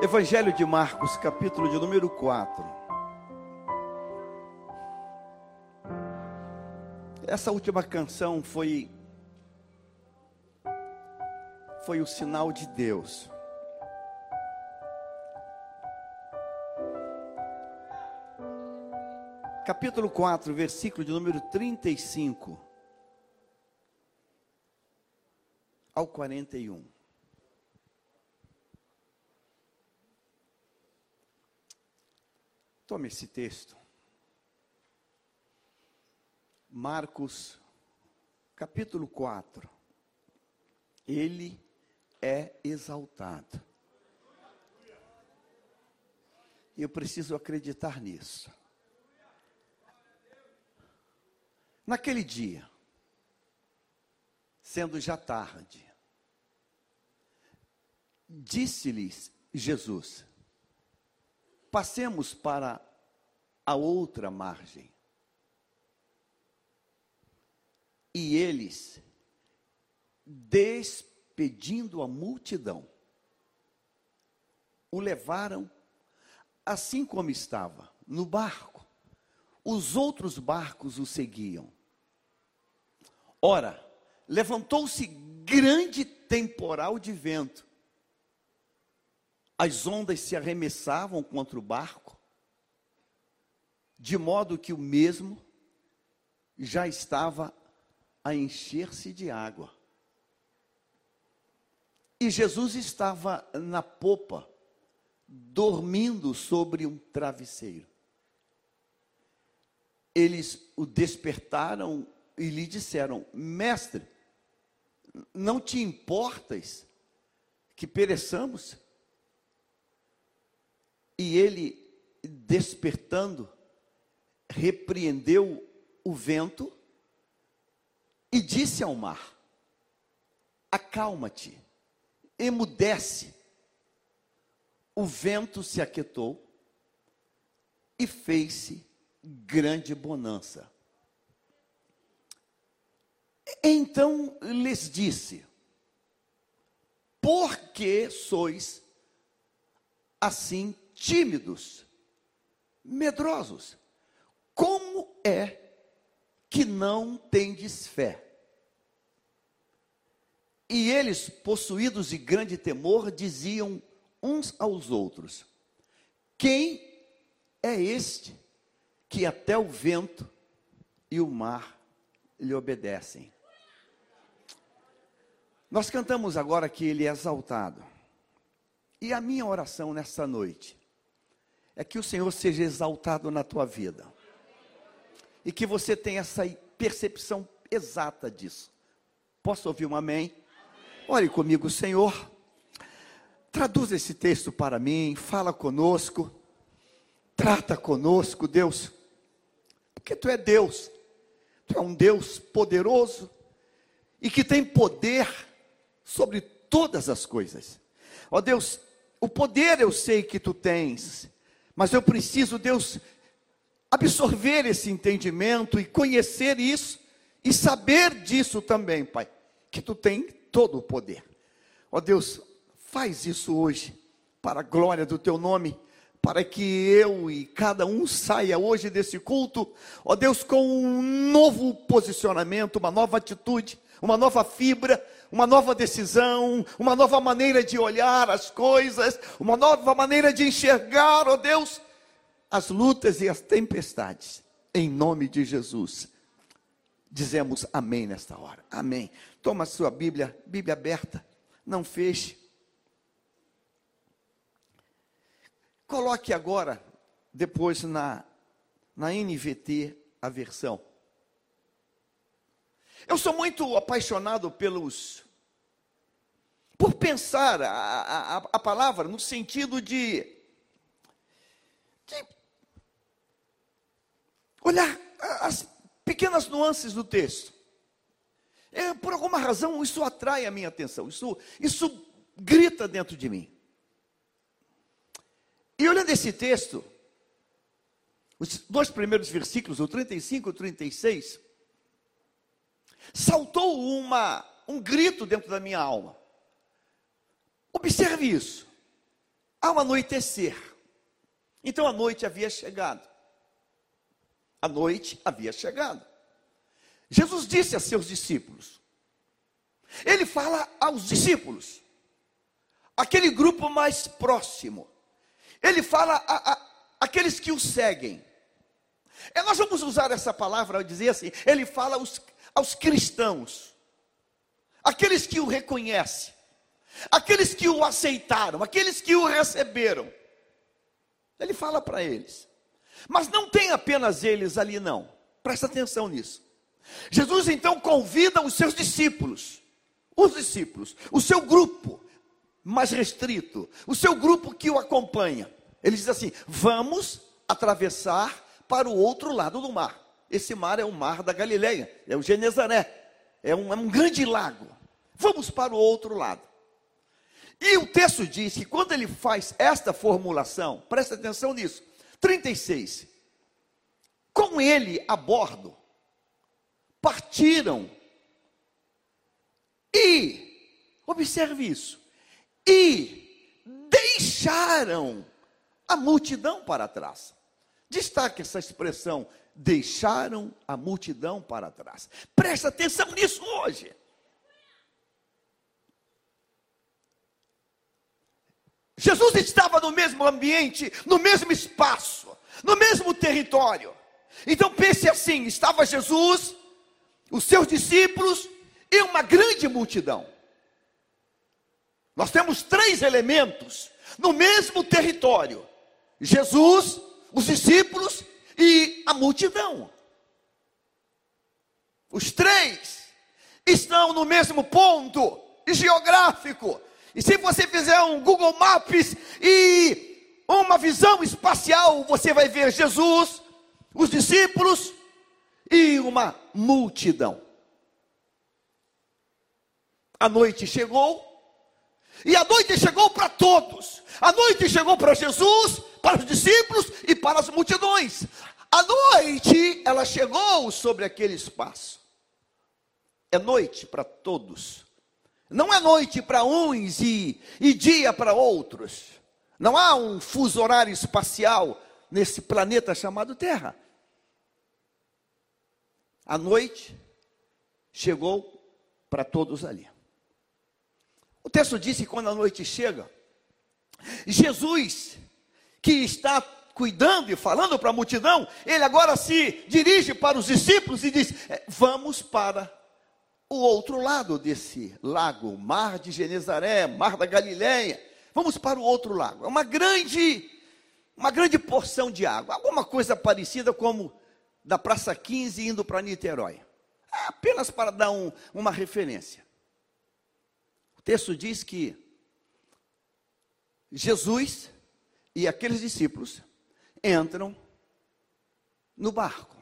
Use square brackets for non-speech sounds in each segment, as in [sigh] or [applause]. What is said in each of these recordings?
Evangelho de Marcos, capítulo de número 4. Essa última canção foi foi o sinal de Deus. Capítulo 4, versículo de número 35 ao 41. Tome esse texto. Marcos, capítulo 4. Ele é exaltado. Eu preciso acreditar nisso. Naquele dia, sendo já tarde, disse-lhes Jesus: Passemos para a outra margem. E eles, despedindo a multidão, o levaram assim como estava, no barco. Os outros barcos o seguiam. Ora, levantou-se grande temporal de vento as ondas se arremessavam contra o barco, de modo que o mesmo já estava a encher-se de água. E Jesus estava na popa, dormindo sobre um travesseiro. Eles o despertaram e lhe disseram: Mestre, não te importas que pereçamos? E ele, despertando, repreendeu o vento e disse ao mar: Acalma-te, emudece. O vento se aquietou e fez-se grande bonança. Então lhes disse: Por que sois assim tímidos, medrosos. Como é que não tendes fé? E eles, possuídos de grande temor, diziam uns aos outros: Quem é este que até o vento e o mar lhe obedecem? Nós cantamos agora que ele é exaltado. E a minha oração nessa noite é que o Senhor seja exaltado na tua vida. E que você tenha essa percepção exata disso. Posso ouvir um amém? Ore comigo, Senhor. Traduz esse texto para mim, fala conosco, trata conosco, Deus, porque Tu é Deus, Tu é um Deus poderoso e que tem poder sobre todas as coisas. Ó Deus, o poder eu sei que Tu tens, mas eu preciso, Deus, absorver esse entendimento e conhecer isso e saber disso também, Pai, que tu tem todo o poder. Ó Deus, faz isso hoje para a glória do teu nome, para que eu e cada um saia hoje desse culto, ó Deus, com um novo posicionamento, uma nova atitude, uma nova fibra, uma nova decisão, uma nova maneira de olhar as coisas, uma nova maneira de enxergar, ó oh Deus, as lutas e as tempestades, em nome de Jesus. Dizemos amém nesta hora. Amém. Toma a sua Bíblia, Bíblia aberta, não feche. Coloque agora, depois na, na NVT, a versão. Eu sou muito apaixonado pelos. por pensar a, a, a palavra no sentido de, de olhar as pequenas nuances do texto. É, por alguma razão, isso atrai a minha atenção, isso, isso grita dentro de mim. E olhando esse texto, os dois primeiros versículos, o 35 e o 36, saltou uma, um grito dentro da minha alma. Observe isso. ao anoitecer. Então a noite havia chegado. A noite havia chegado. Jesus disse a seus discípulos, ele fala aos discípulos, aquele grupo mais próximo, ele fala a, a, aqueles que o seguem. E nós vamos usar essa palavra, dizer assim, ele fala aos, aos cristãos, aqueles que o reconhecem, aqueles que o aceitaram, aqueles que o receberam. Ele fala para eles. Mas não tem apenas eles ali, não. Presta atenção nisso. Jesus então convida os seus discípulos, os discípulos, o seu grupo mais restrito, o seu grupo que o acompanha. Ele diz assim: vamos atravessar para o outro lado do mar. Esse mar é o mar da Galileia, é o Genezaré, é um, é um grande lago. Vamos para o outro lado. E o texto diz que quando ele faz esta formulação, presta atenção nisso, 36. Com ele a bordo, partiram e, observe isso, e deixaram a multidão para trás. Destaque essa expressão, deixaram a multidão para trás. Presta atenção nisso hoje. Jesus estava no mesmo ambiente, no mesmo espaço, no mesmo território. Então pense assim: estava Jesus, os seus discípulos e uma grande multidão. Nós temos três elementos no mesmo território: Jesus, os discípulos e a multidão. Os três estão no mesmo ponto geográfico, e se você fizer um Google Maps e uma visão espacial, você vai ver Jesus, os discípulos e uma multidão. A noite chegou, e a noite chegou para todos. A noite chegou para Jesus, para os discípulos e para as multidões. A noite, ela chegou sobre aquele espaço. É noite para todos. Não é noite para uns e, e dia para outros. Não há um fuso horário espacial nesse planeta chamado Terra. A noite chegou para todos ali. O texto diz que quando a noite chega, Jesus, que está cuidando e falando para a multidão, ele agora se dirige para os discípulos e diz: é, Vamos para o outro lado desse lago, mar de Genezaré, mar da Galileia. Vamos para o outro lago. É uma grande, uma grande porção de água. Alguma coisa parecida como da Praça 15 indo para Niterói. É apenas para dar um, uma referência. O texto diz que Jesus e aqueles discípulos entram no barco.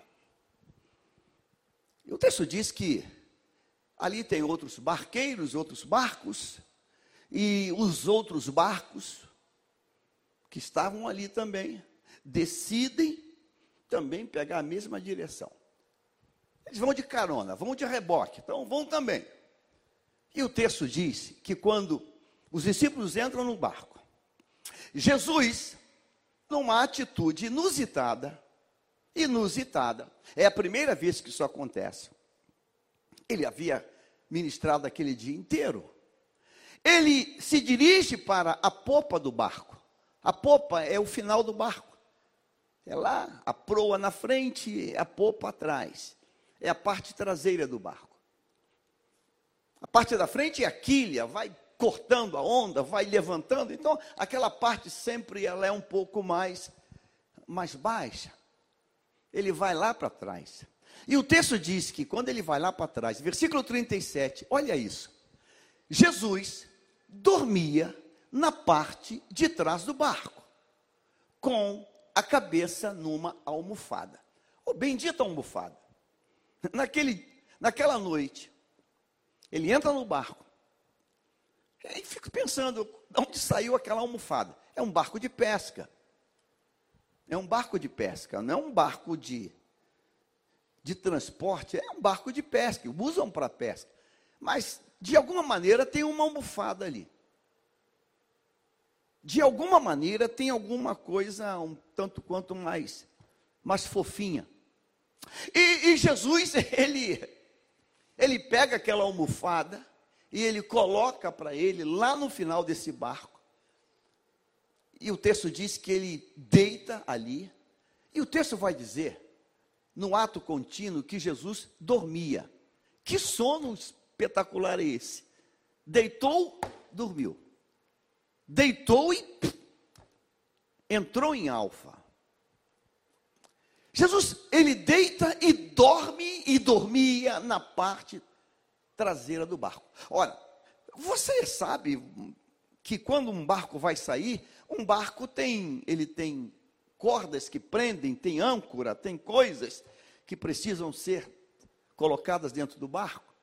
E o texto diz que Ali tem outros barqueiros, outros barcos, e os outros barcos que estavam ali também decidem também pegar a mesma direção. Eles vão de carona, vão de reboque, então vão também. E o texto diz que quando os discípulos entram no barco, Jesus, numa atitude inusitada, inusitada, é a primeira vez que isso acontece. Ele havia ministrado aquele dia inteiro. Ele se dirige para a popa do barco. A popa é o final do barco. É lá, a proa na frente, a popa atrás. É a parte traseira do barco. A parte da frente é a quilha, vai cortando a onda, vai levantando. Então, aquela parte sempre ela é um pouco mais mais baixa. Ele vai lá para trás. E o texto diz que quando ele vai lá para trás, versículo 37, olha isso. Jesus dormia na parte de trás do barco, com a cabeça numa almofada. O oh, bendita almofada. Naquele, naquela noite, ele entra no barco. E fico pensando, de onde saiu aquela almofada? É um barco de pesca. É um barco de pesca, não é um barco de de transporte é um barco de pesca, usam para pesca. Mas, de alguma maneira, tem uma almofada ali. de alguma maneira, tem alguma coisa um tanto quanto mais, mais fofinha. E, e Jesus, [laughs] ele, ele pega aquela almofada e ele coloca para ele lá no final desse barco. E o texto diz que ele deita ali. E o texto vai dizer, no ato contínuo, que Jesus dormia. Que sono espetacular é esse? Deitou, dormiu. Deitou e entrou em alfa. Jesus, ele deita e dorme e dormia na parte traseira do barco. Ora, você sabe que quando um barco vai sair, um barco tem, ele tem cordas que prendem, tem âncora, tem coisas que precisam ser colocadas dentro do barco.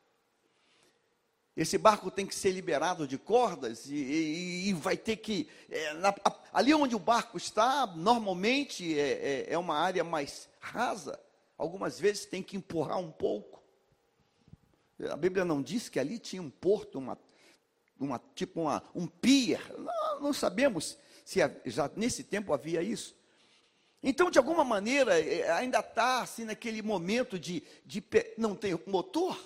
Esse barco tem que ser liberado de cordas e, e, e vai ter que. É, na, ali onde o barco está, normalmente é, é, é, uma área mais rasa. Algumas vezes tem que empurrar um pouco. A Bíblia não diz que ali tinha um porto, uma, uma tipo uma, um pier. Não, não sabemos se já nesse tempo havia isso. Então, de alguma maneira, é, ainda está assim naquele momento de, de não tem motor,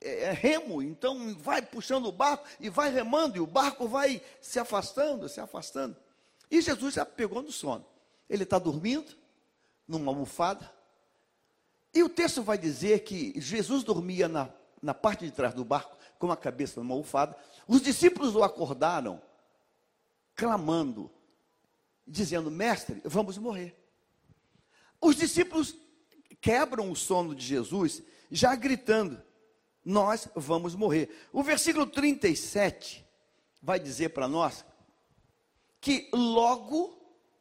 é, é, remo, então vai puxando o barco e vai remando, e o barco vai se afastando, se afastando. E Jesus já pegou no sono. Ele está dormindo, numa almofada, e o texto vai dizer que Jesus dormia na, na parte de trás do barco, com a cabeça numa almofada. Os discípulos o acordaram, clamando, dizendo: Mestre, vamos morrer. Os discípulos quebram o sono de Jesus, já gritando: Nós vamos morrer. O versículo 37 vai dizer para nós que logo,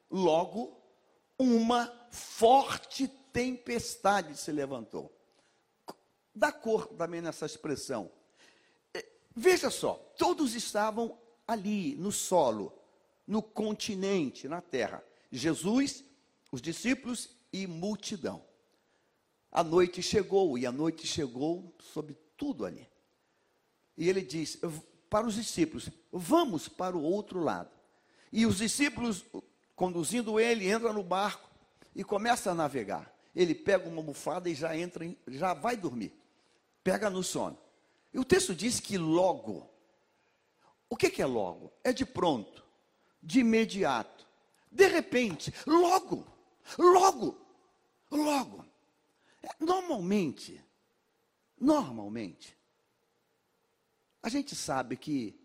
logo, uma forte tempestade se levantou. Dá cor também nessa expressão. É, veja só, todos estavam ali no solo no continente, na terra. Jesus, os discípulos e multidão. A noite chegou, e a noite chegou sobre tudo ali. E ele diz para os discípulos: Vamos para o outro lado. E os discípulos, conduzindo ele, entra no barco e começa a navegar. Ele pega uma almofada e já entra, já vai dormir. Pega no sono. E o texto diz que logo. O que, que é logo? É de pronto de imediato, de repente, logo, logo, logo. É, normalmente, normalmente, a gente sabe que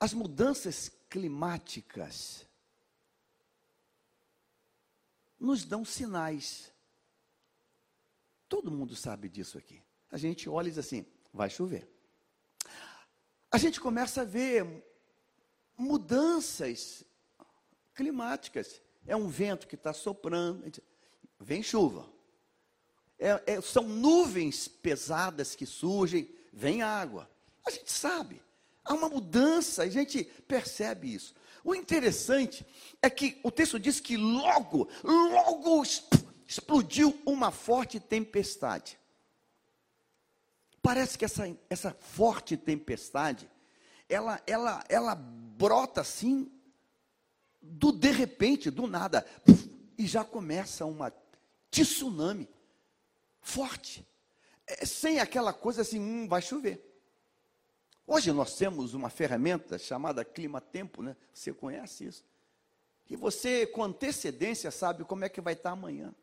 as mudanças climáticas nos dão sinais. Todo mundo sabe disso aqui. A gente olha e diz assim: vai chover. A gente começa a ver mudanças climáticas. É um vento que está soprando, vem chuva. É, é, são nuvens pesadas que surgem, vem água. A gente sabe, há uma mudança, a gente percebe isso. O interessante é que o texto diz que logo, logo explodiu uma forte tempestade. Parece que essa, essa forte tempestade, ela, ela, ela brota assim, do de repente, do nada, e já começa uma tsunami forte, é, sem aquela coisa assim, hum, vai chover. Hoje nós temos uma ferramenta chamada clima-tempo, né? Você conhece isso? E você, com antecedência, sabe como é que vai estar amanhã.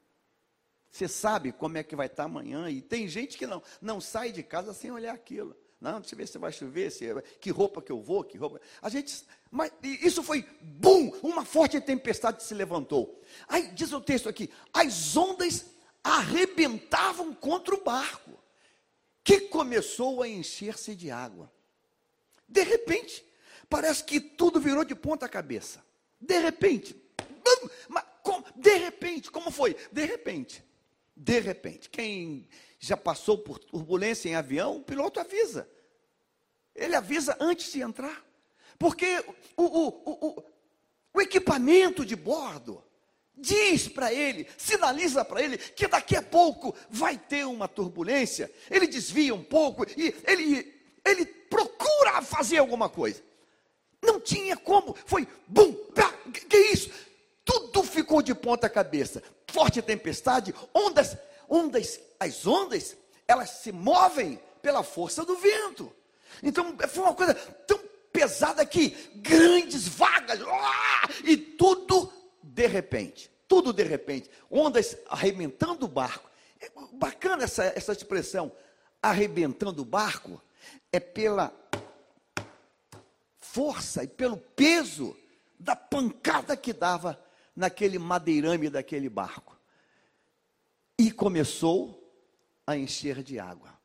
Você sabe como é que vai estar amanhã. E tem gente que não, não sai de casa sem olhar aquilo. Não, deixa eu ver se vai chover, se, que roupa que eu vou, que roupa. A gente, mas isso foi, bum, uma forte tempestade se levantou. Aí diz o texto aqui: as ondas arrebentavam contra o barco, que começou a encher-se de água. De repente, parece que tudo virou de ponta cabeça. De repente, bum, mas, de repente, como foi? De repente, de repente, quem já passou por turbulência em avião, o piloto avisa. Ele avisa antes de entrar. Porque o, o, o, o equipamento de bordo diz para ele, sinaliza para ele que daqui a pouco vai ter uma turbulência. Ele desvia um pouco e ele, ele procura fazer alguma coisa. Não tinha como. Foi bum, pá, que, que isso? Tudo ficou de ponta cabeça. Forte tempestade, ondas, ondas, as ondas, elas se movem pela força do vento. Então, foi uma coisa tão pesada que grandes vagas, e tudo de repente, tudo de repente, ondas arrebentando o barco. É bacana essa, essa expressão, arrebentando o barco, é pela força e pelo peso da pancada que dava naquele madeirame daquele barco. E começou a encher de água.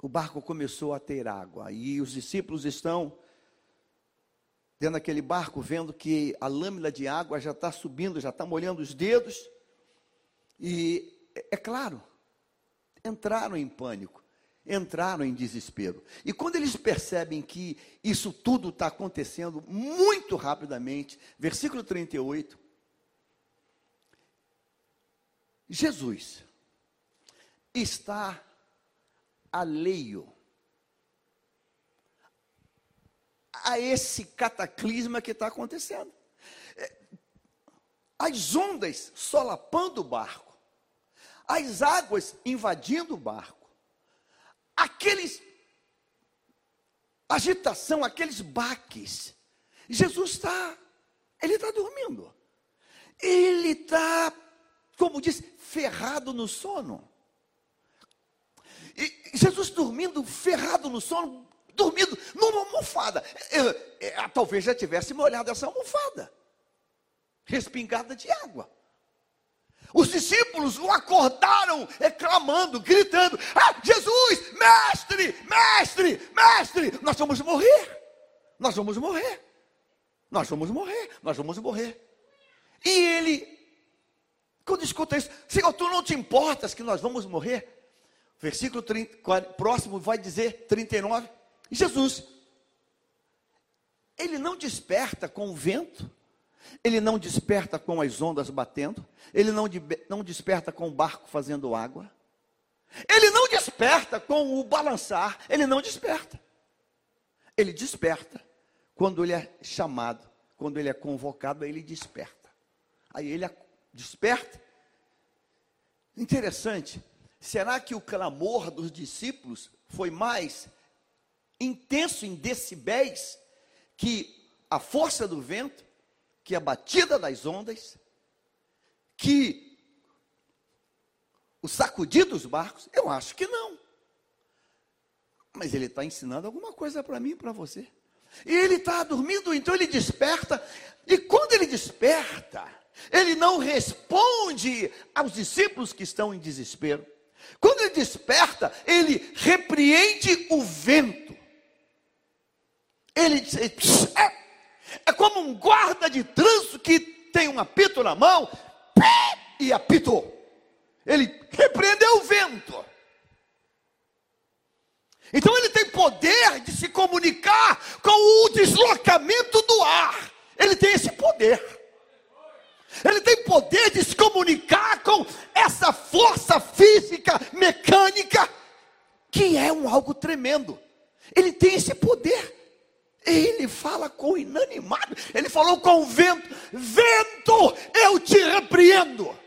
O barco começou a ter água e os discípulos estão dentro daquele barco vendo que a lâmina de água já está subindo, já está molhando os dedos. E é claro, entraram em pânico entraram em desespero. E quando eles percebem que isso tudo está acontecendo muito rapidamente, versículo 38, Jesus está alheio a esse cataclisma que está acontecendo. É, as ondas solapando o barco, as águas invadindo o barco, aqueles agitação, aqueles baques. Jesus está, ele está dormindo. Ele está, como diz, ferrado no sono. E Jesus dormindo, ferrado no sono, dormindo numa almofada. Eu, eu, talvez já tivesse molhado essa almofada, respingada de água. Os discípulos o acordaram, reclamando, gritando: ah, Jesus, mestre, mestre, mestre, nós vamos morrer, nós vamos morrer, nós vamos morrer, nós vamos morrer. E ele, quando escuta isso, Senhor, tu não te importas que nós vamos morrer? Versículo 30, próximo vai dizer 39. Jesus, ele não desperta com o vento ele não desperta com as ondas batendo, ele não, não desperta com o barco fazendo água, ele não desperta com o balançar, ele não desperta. Ele desperta quando ele é chamado, quando ele é convocado, aí ele desperta. Aí ele desperta. Interessante, será que o clamor dos discípulos foi mais intenso em decibéis que a força do vento? Que a batida das ondas, que o sacudir dos barcos? Eu acho que não. Mas ele está ensinando alguma coisa para mim e para você. E ele está dormindo, então ele desperta. E quando ele desperta, ele não responde aos discípulos que estão em desespero. Quando ele desperta, ele repreende o vento. Ele diz: é, é como um guarda de trânsito que tem um apito na mão e apitou. Ele repreendeu o vento. Então ele tem poder de se comunicar com o deslocamento do ar. Ele tem esse poder. Ele tem poder de se comunicar com essa força física, mecânica, que é um algo tremendo. Ele tem esse poder. Ele fala com o inanimado, ele falou com o vento: Vento, eu te repreendo.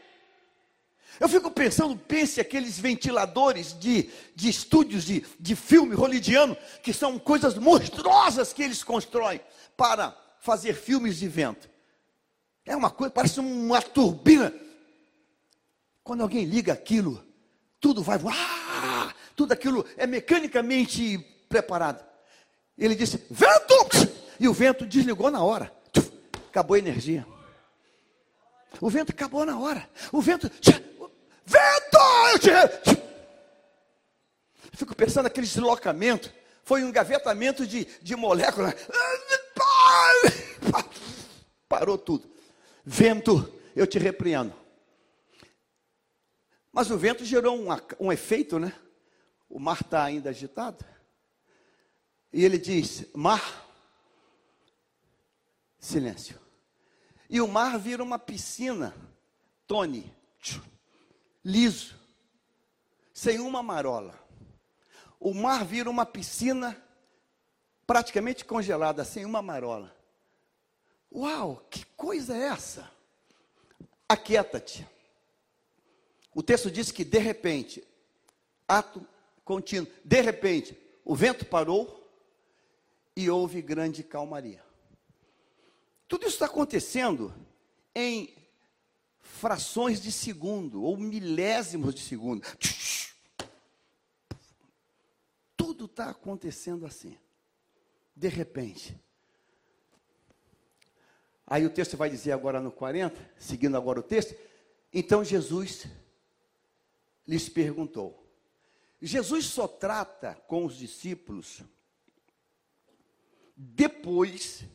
Eu fico pensando, pense aqueles ventiladores de, de estúdios de, de filme hollywoodiano, que são coisas monstruosas que eles constroem para fazer filmes de vento. É uma coisa, parece uma turbina. Quando alguém liga aquilo, tudo vai voar, tudo aquilo é mecanicamente preparado. Ele disse: Vento! E o vento desligou na hora. Acabou a energia. O vento acabou na hora. O vento. Vento! Eu te... Fico pensando naquele deslocamento. Foi um engavetamento de, de moléculas. Parou tudo. Vento, eu te repreendo. Mas o vento gerou um, um efeito, né? O mar está ainda agitado. E ele diz: Mar, silêncio. E o mar vira uma piscina, Tony, liso, sem uma marola. O mar vira uma piscina praticamente congelada, sem uma marola. Uau, que coisa é essa? Aquieta-te. O texto diz que de repente, ato contínuo, de repente, o vento parou e houve grande calmaria. Tudo isso está acontecendo em frações de segundo ou milésimos de segundo. Tudo está acontecendo assim, de repente. Aí o texto vai dizer agora no 40, seguindo agora o texto. Então Jesus lhes perguntou. Jesus só trata com os discípulos depois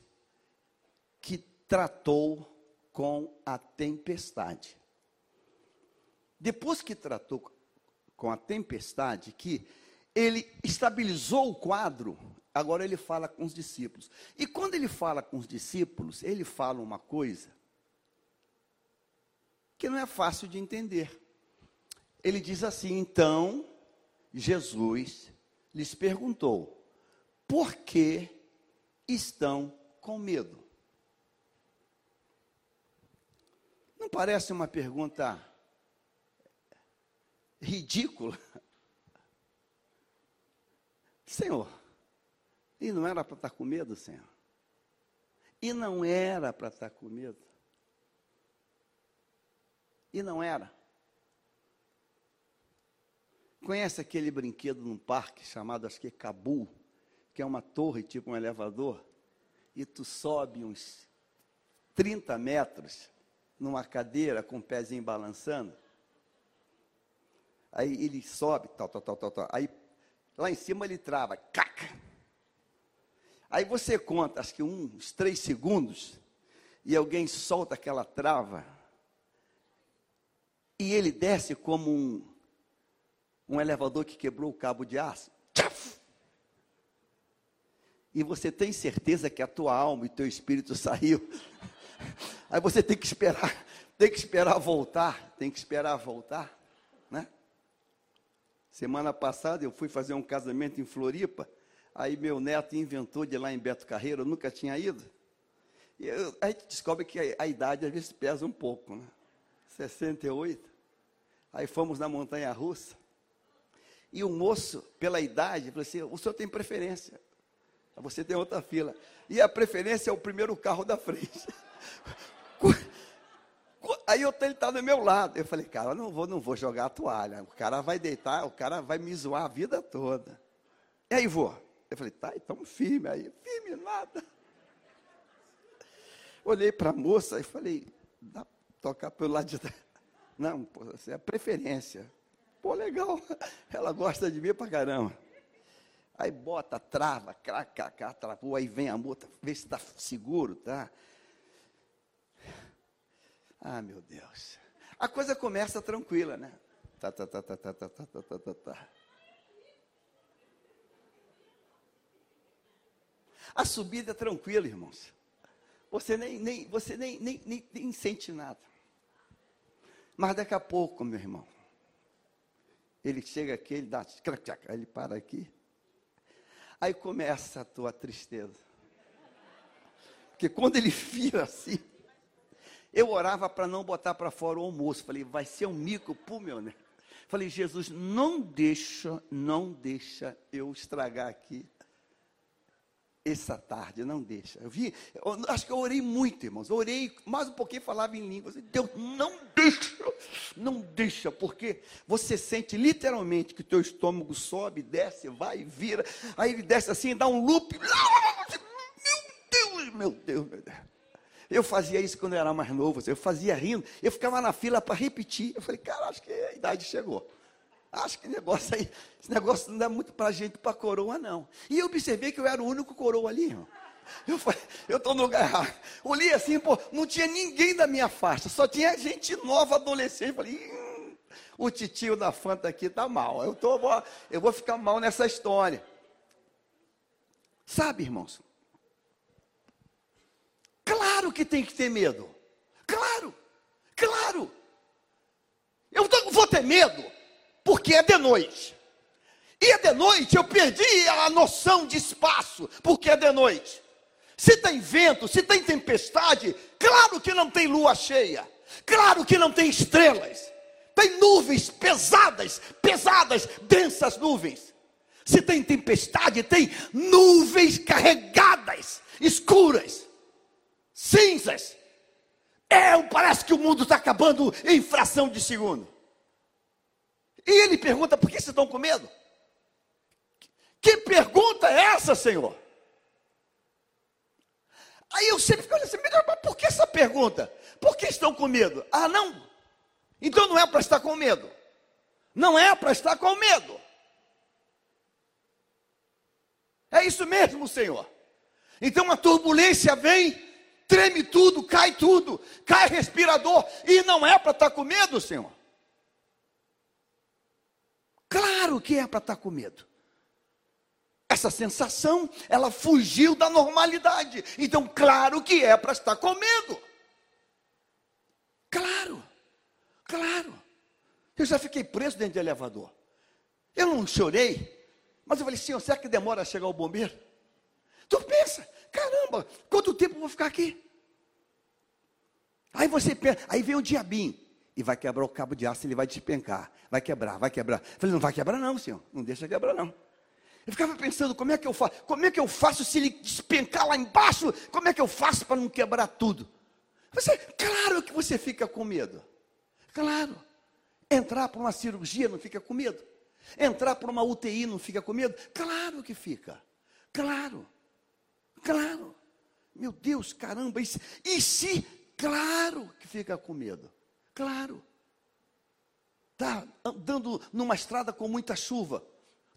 que tratou com a tempestade. Depois que tratou com a tempestade, que ele estabilizou o quadro, agora ele fala com os discípulos. E quando ele fala com os discípulos, ele fala uma coisa que não é fácil de entender. Ele diz assim: então, Jesus lhes perguntou: por que estão com medo? Não parece uma pergunta ridícula? [laughs] Senhor, e não era para estar com medo, Senhor? E não era para estar com medo? E não era? Conhece aquele brinquedo num parque chamado, acho que é Cabu, que é uma torre tipo um elevador, e tu sobe uns 30 metros numa cadeira com o pezinho balançando. Aí ele sobe, tal, tal, tal, tal, tal. Aí lá em cima ele trava, caca. Aí você conta, acho que uns três segundos, e alguém solta aquela trava, e ele desce como um, um elevador que quebrou o cabo de aço. Tchaf! E você tem certeza que a tua alma e teu espírito [laughs] saiu. Aí você tem que esperar, tem que esperar voltar, tem que esperar voltar, né? Semana passada eu fui fazer um casamento em Floripa, aí meu neto inventou de ir lá em Beto Carreiro, eu nunca tinha ido. E eu, a gente descobre que a, a, idade às vezes pesa um pouco, né? 68. Aí fomos na montanha russa. E o moço, pela idade, falou assim: o senhor tem preferência. Você tem outra fila. E a preferência é o primeiro carro da frente. [laughs] Aí eu ele está do meu lado. Eu falei, cara, não vou, não vou jogar a toalha. O cara vai deitar, o cara vai me zoar a vida toda. E aí vou. Eu falei, tá, então firme aí. Firme nada. Olhei para a moça e falei, dá tocar pelo lado de trás. Não, pô, é a preferência. Pô, legal. [laughs] Ela gosta de mim pra caramba. Aí bota, trava, craca, travou, aí vem a moça, vê se está seguro, tá? Ah, meu Deus. A coisa começa tranquila, né? Tá, tá, tá, tá, tá, tá, tá, tá, tá, tá. A subida é tranquila, irmãos. Você nem, nem, você nem, nem, nem, nem sente nada. Mas daqui a pouco, meu irmão, ele chega aqui, ele dá, aí ele para aqui. Aí começa a tua tristeza. Porque quando ele vira assim, eu orava para não botar para fora o almoço. Falei, vai ser um mico pro meu né? Falei, Jesus, não deixa, não deixa eu estragar aqui essa tarde, não deixa. Eu vi, eu, acho que eu orei muito, irmãos. Orei mais um pouquinho falava em línguas. Deus, não deixa, não deixa, porque você sente literalmente que teu estômago sobe, desce, vai, vira. Aí ele desce assim, dá um loop. Meu Deus, meu Deus, meu Deus. Eu fazia isso quando eu era mais novo, eu fazia rindo, eu ficava na fila para repetir. Eu falei, cara, acho que a idade chegou. Acho que negócio aí, esse negócio não dá muito para gente, para coroa, não. E eu observei que eu era o único coroa ali, irmão. Eu falei, eu estou no lugar errado. Olhei assim, pô, não tinha ninguém da minha faixa, só tinha gente nova, adolescente. Falei, hum, o titio da Fanta aqui tá mal. Eu, tô, eu vou ficar mal nessa história. Sabe, irmãos, Claro que tem que ter medo. Claro, claro. Eu vou ter medo porque é de noite. E é de noite, eu perdi a noção de espaço, porque é de noite. Se tem vento, se tem tempestade, claro que não tem lua cheia, claro que não tem estrelas, tem nuvens pesadas, pesadas, densas nuvens. Se tem tempestade, tem nuvens carregadas, escuras, cinzas. É, parece que o mundo está acabando em fração de segundo. E ele pergunta: por que vocês estão com medo? Que pergunta é essa, Senhor? Aí eu sempre fico assim, mas por que essa pergunta? Por que estão com medo? Ah, não. Então não é para estar com medo. Não é para estar com medo. É isso mesmo, Senhor. Então a turbulência vem, treme tudo, cai tudo, cai respirador, e não é para estar com medo, Senhor. Claro que é para estar com medo. Essa sensação, ela fugiu da normalidade. Então, claro que é para estar com medo. Claro, claro. Eu já fiquei preso dentro de elevador. Eu não chorei, mas eu falei, senhor, será que demora a chegar o bombeiro? Tu pensa, caramba, quanto tempo eu vou ficar aqui? Aí você pensa, aí vem o diabinho e vai quebrar o cabo de aço, ele vai despencar, vai quebrar, vai quebrar. Eu falei, não vai quebrar não, senhor, não deixa quebrar não. Eu ficava pensando, como é que eu faço? Como é que eu faço se ele despencar lá embaixo? Como é que eu faço para não quebrar tudo? Você, claro que você fica com medo. Claro. Entrar para uma cirurgia não fica com medo. Entrar para uma UTI não fica com medo? Claro que fica. Claro. Claro. Meu Deus, caramba. E se, e se claro que fica com medo. Claro. Está andando numa estrada com muita chuva.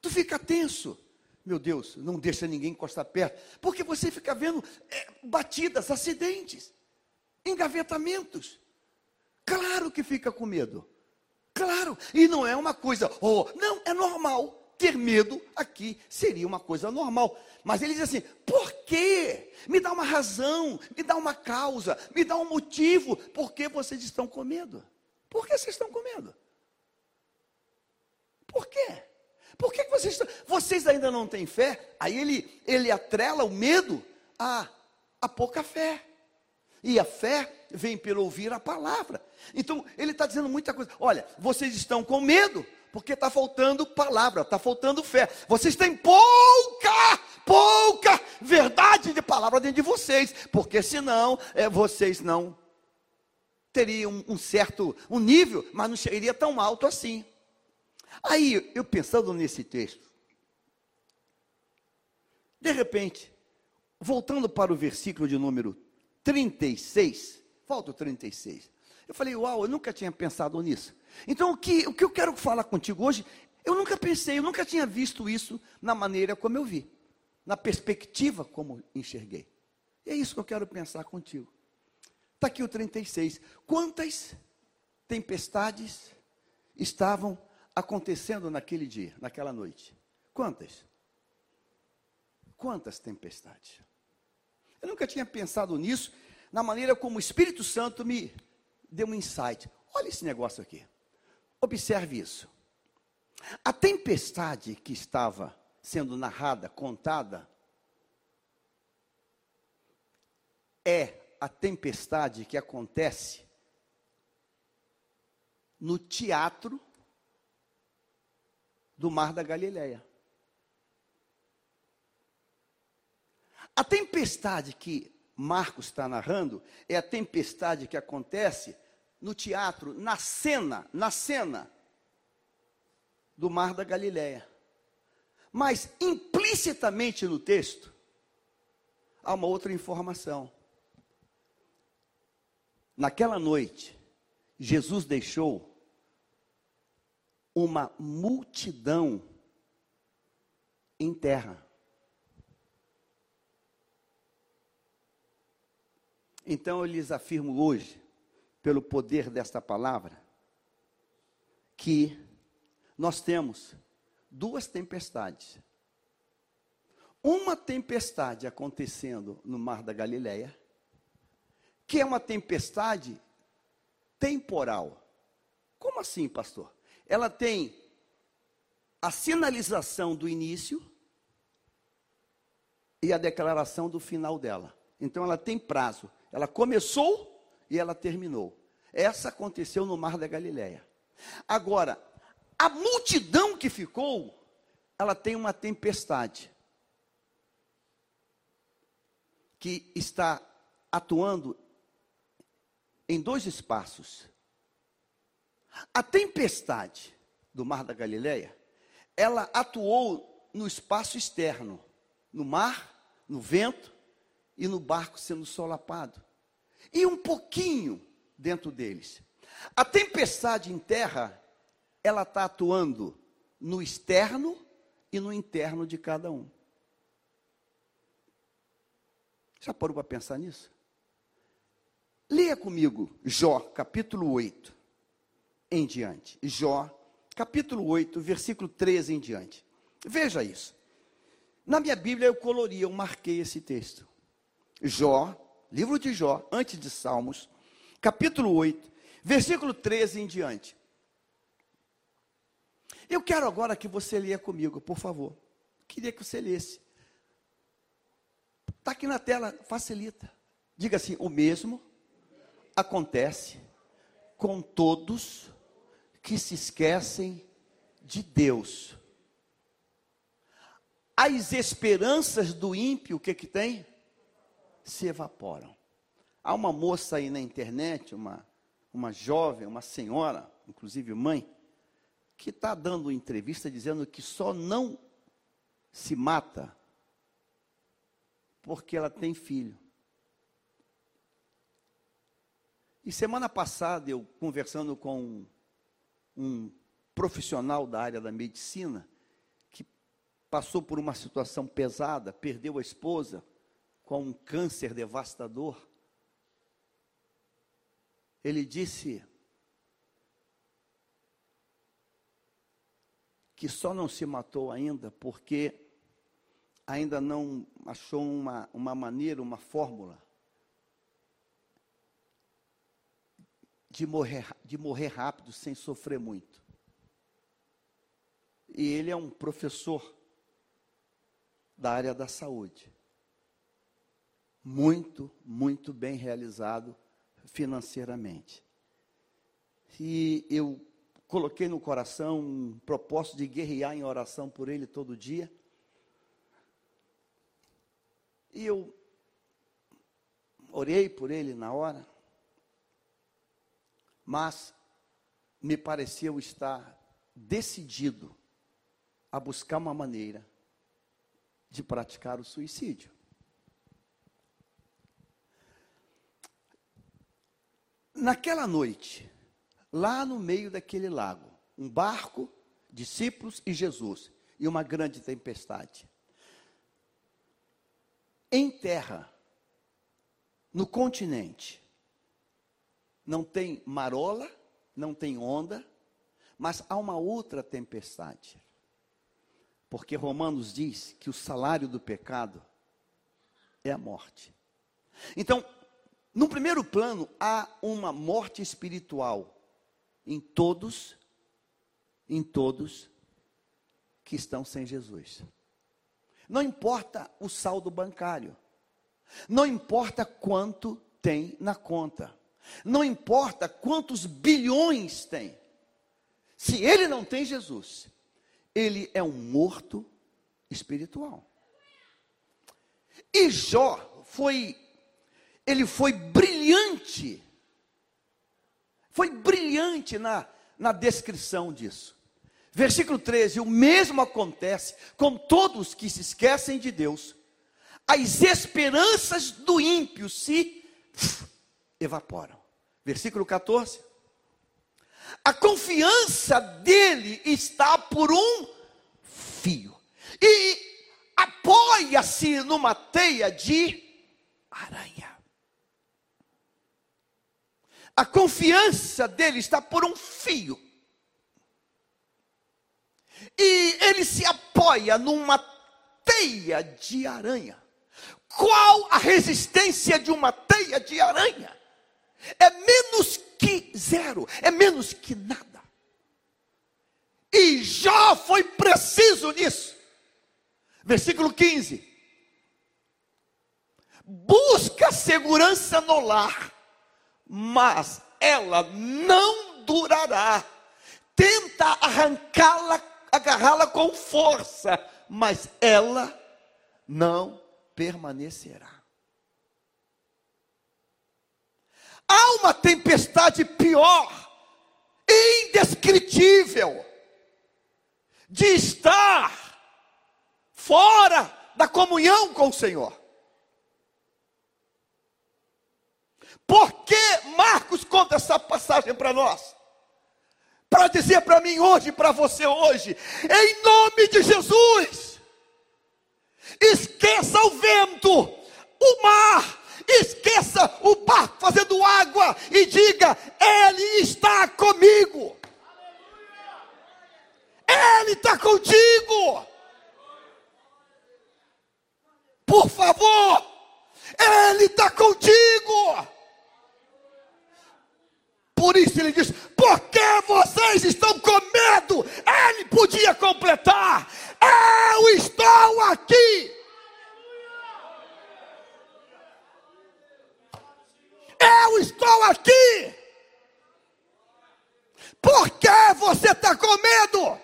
Tu fica tenso. Meu Deus, não deixa ninguém encostar perto. Porque você fica vendo é, batidas, acidentes, engavetamentos. Claro que fica com medo. Claro. E não é uma coisa, oh, não, é normal. Ter medo aqui seria uma coisa normal. Mas ele diz assim: por quê? Me dá uma razão, me dá uma causa, me dá um motivo. Por que vocês estão com medo? Por que vocês estão com medo? Por quê? Por que vocês, vocês ainda não têm fé? Aí ele, ele atrela o medo a, a pouca fé. E a fé vem pelo ouvir a palavra. Então, ele está dizendo muita coisa. Olha, vocês estão com medo, porque está faltando palavra, está faltando fé. Vocês têm pouca, pouca verdade de palavra dentro de vocês, porque senão é, vocês não teriam um certo um nível, mas não chegaria tão alto assim. Aí, eu pensando nesse texto, de repente, voltando para o versículo de número 36, falta o 36. Eu falei, uau, eu nunca tinha pensado nisso. Então, o que, o que eu quero falar contigo hoje, eu nunca pensei, eu nunca tinha visto isso na maneira como eu vi, na perspectiva como enxerguei. E é isso que eu quero pensar contigo. Está aqui o 36. Quantas tempestades estavam acontecendo naquele dia, naquela noite? Quantas? Quantas tempestades? Eu nunca tinha pensado nisso, na maneira como o Espírito Santo me deu um insight. Olha esse negócio aqui. Observe isso. A tempestade que estava sendo narrada, contada, é a tempestade que acontece no teatro do mar da Galileia. A tempestade que Marcos está narrando é a tempestade que acontece no teatro, na cena, na cena do mar da Galileia. Mas implicitamente no texto há uma outra informação. Naquela noite, Jesus deixou uma multidão em terra. Então eu lhes afirmo hoje, pelo poder desta palavra, que nós temos duas tempestades. Uma tempestade acontecendo no Mar da Galileia, que é uma tempestade temporal. Como assim, pastor? Ela tem a sinalização do início e a declaração do final dela. Então ela tem prazo. Ela começou e ela terminou. Essa aconteceu no Mar da Galileia. Agora, a multidão que ficou, ela tem uma tempestade que está atuando em dois espaços. A tempestade do Mar da Galileia, ela atuou no espaço externo, no mar, no vento e no barco sendo solapado. E um pouquinho dentro deles. A tempestade em terra, ela está atuando no externo e no interno de cada um. Já parou para pensar nisso? Leia comigo Jó, capítulo 8, em diante. Jó, capítulo 8, versículo 13 em diante. Veja isso. Na minha Bíblia eu colori, eu marquei esse texto. Jó, livro de Jó, antes de Salmos, capítulo 8, versículo 13 em diante. Eu quero agora que você leia comigo, por favor. Queria que você lesse. Está aqui na tela, facilita. Diga assim: o mesmo acontece com todos que se esquecem de Deus. As esperanças do ímpio, o que que tem? Se evaporam. Há uma moça aí na internet, uma, uma jovem, uma senhora, inclusive mãe, que está dando entrevista dizendo que só não se mata porque ela tem filho. E semana passada, eu conversando com um profissional da área da medicina, que passou por uma situação pesada, perdeu a esposa com um câncer devastador, ele disse que só não se matou ainda porque ainda não achou uma, uma maneira, uma fórmula de morrer, de morrer rápido sem sofrer muito. E ele é um professor da área da saúde. Muito, muito bem realizado financeiramente. E eu coloquei no coração um propósito de guerrear em oração por ele todo dia. E eu orei por ele na hora mas me pareceu estar decidido a buscar uma maneira de praticar o suicídio. Naquela noite, lá no meio daquele lago, um barco, discípulos e Jesus, e uma grande tempestade. Em terra, no continente, não tem marola, não tem onda, mas há uma outra tempestade. Porque Romanos diz que o salário do pecado é a morte. Então, no primeiro plano, há uma morte espiritual em todos, em todos que estão sem Jesus. Não importa o saldo bancário, não importa quanto tem na conta. Não importa quantos bilhões tem. Se ele não tem Jesus, ele é um morto espiritual. E Jó foi ele foi brilhante. Foi brilhante na, na descrição disso. Versículo 13: O mesmo acontece com todos que se esquecem de Deus. As esperanças do ímpio se evaporam. Versículo 14. A confiança dele está por um fio. E apoia-se numa teia de aranha. A confiança dele está por um fio. E ele se apoia numa teia de aranha. Qual a resistência de uma teia de aranha? É menos que zero, é menos que nada. E Jó foi preciso nisso. Versículo 15. Busca segurança no lar, mas ela não durará. Tenta arrancá-la, agarrá-la com força, mas ela não permanecerá. Há uma tempestade pior, indescritível, de estar fora da comunhão com o Senhor. Por que Marcos conta essa passagem para nós? Para dizer para mim hoje, para você hoje, em nome de Jesus, esqueça o vento, o mar, esqueça o barco fazendo água e diga: Ele está comigo. Ele está contigo. Por favor, Ele está contigo. Por isso ele diz: Por que vocês estão com medo? Ele podia completar: Eu estou aqui. Eu estou aqui. Por que você está com medo?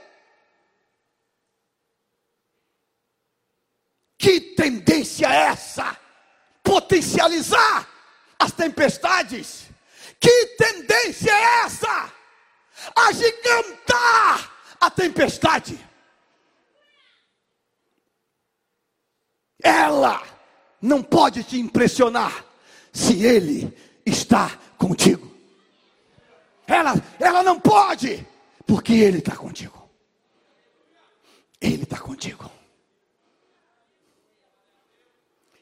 Que tendência é essa? Potencializar as tempestades. Que tendência é essa? Agigantar a tempestade. Ela não pode te impressionar se ele está contigo. Ela, ela não pode, porque ele está contigo. Ele está contigo.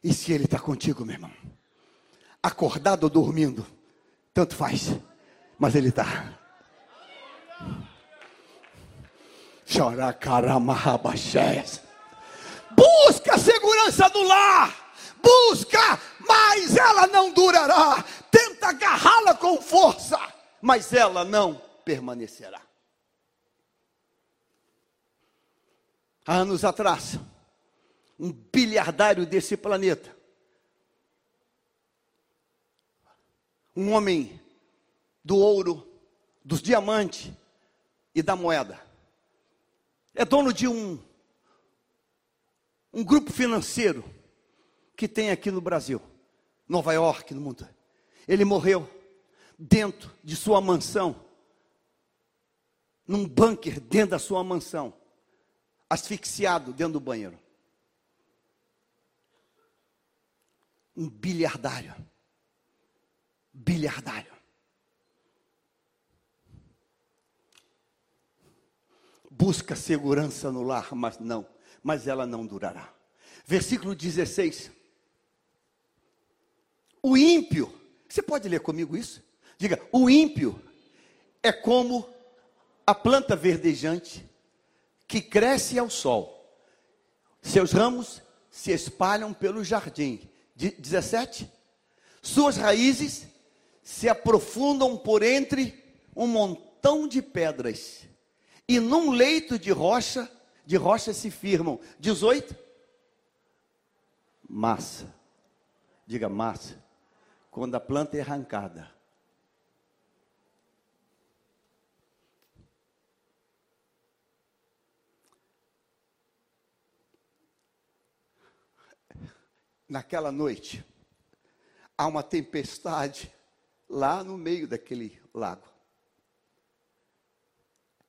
E se ele está contigo, meu irmão, acordado ou dormindo, tanto faz, mas ele está. Busca segurança do lar. Busca, mas ela não durará. Tenta agarrá-la com força, mas ela não permanecerá. Há anos atrás, um bilhardário desse planeta um homem do ouro, dos diamantes e da moeda. É dono de um, um grupo financeiro que tem aqui no Brasil, Nova York, no mundo. Ele morreu dentro de sua mansão, num bunker dentro da sua mansão, asfixiado dentro do banheiro. Um bilhardário bilhardário. Busca segurança no lar, mas não, mas ela não durará. Versículo 16. O ímpio, você pode ler comigo isso? Diga: o ímpio é como a planta verdejante que cresce ao sol. Seus ramos se espalham pelo jardim. 17. Suas raízes se aprofundam por entre um montão de pedras e num leito de rocha, de rocha se firmam. 18. Massa. Diga massa. Quando a planta é arrancada. Naquela noite, há uma tempestade lá no meio daquele lago.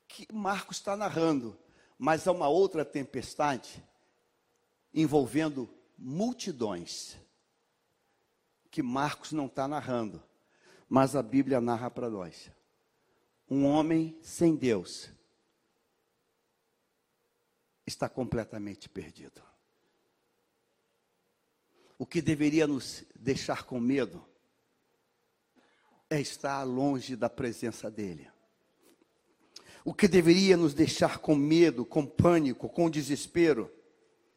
Que Marcos está narrando, mas há uma outra tempestade envolvendo multidões, que Marcos não está narrando, mas a Bíblia narra para nós. Um homem sem Deus está completamente perdido. O que deveria nos deixar com medo é estar longe da presença dEle. O que deveria nos deixar com medo, com pânico, com desespero,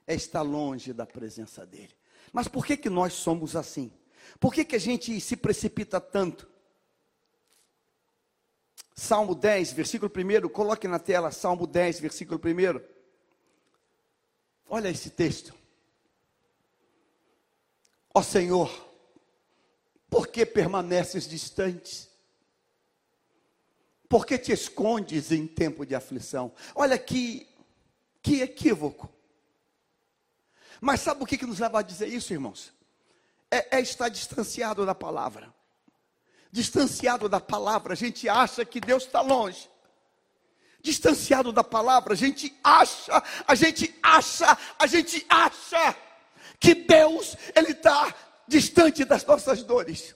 é estar longe da presença dEle. Mas por que, que nós somos assim? Por que, que a gente se precipita tanto? Salmo 10, versículo 1, coloque na tela Salmo 10, versículo 1. Olha esse texto. Ó Senhor, por que permaneces distante? Por que te escondes em tempo de aflição? Olha que, que equívoco. Mas sabe o que, que nos leva a dizer isso, irmãos? É, é estar distanciado da palavra. Distanciado da palavra, a gente acha que Deus está longe. Distanciado da palavra, a gente acha, a gente acha, a gente acha que Deus, Ele está distante das nossas dores.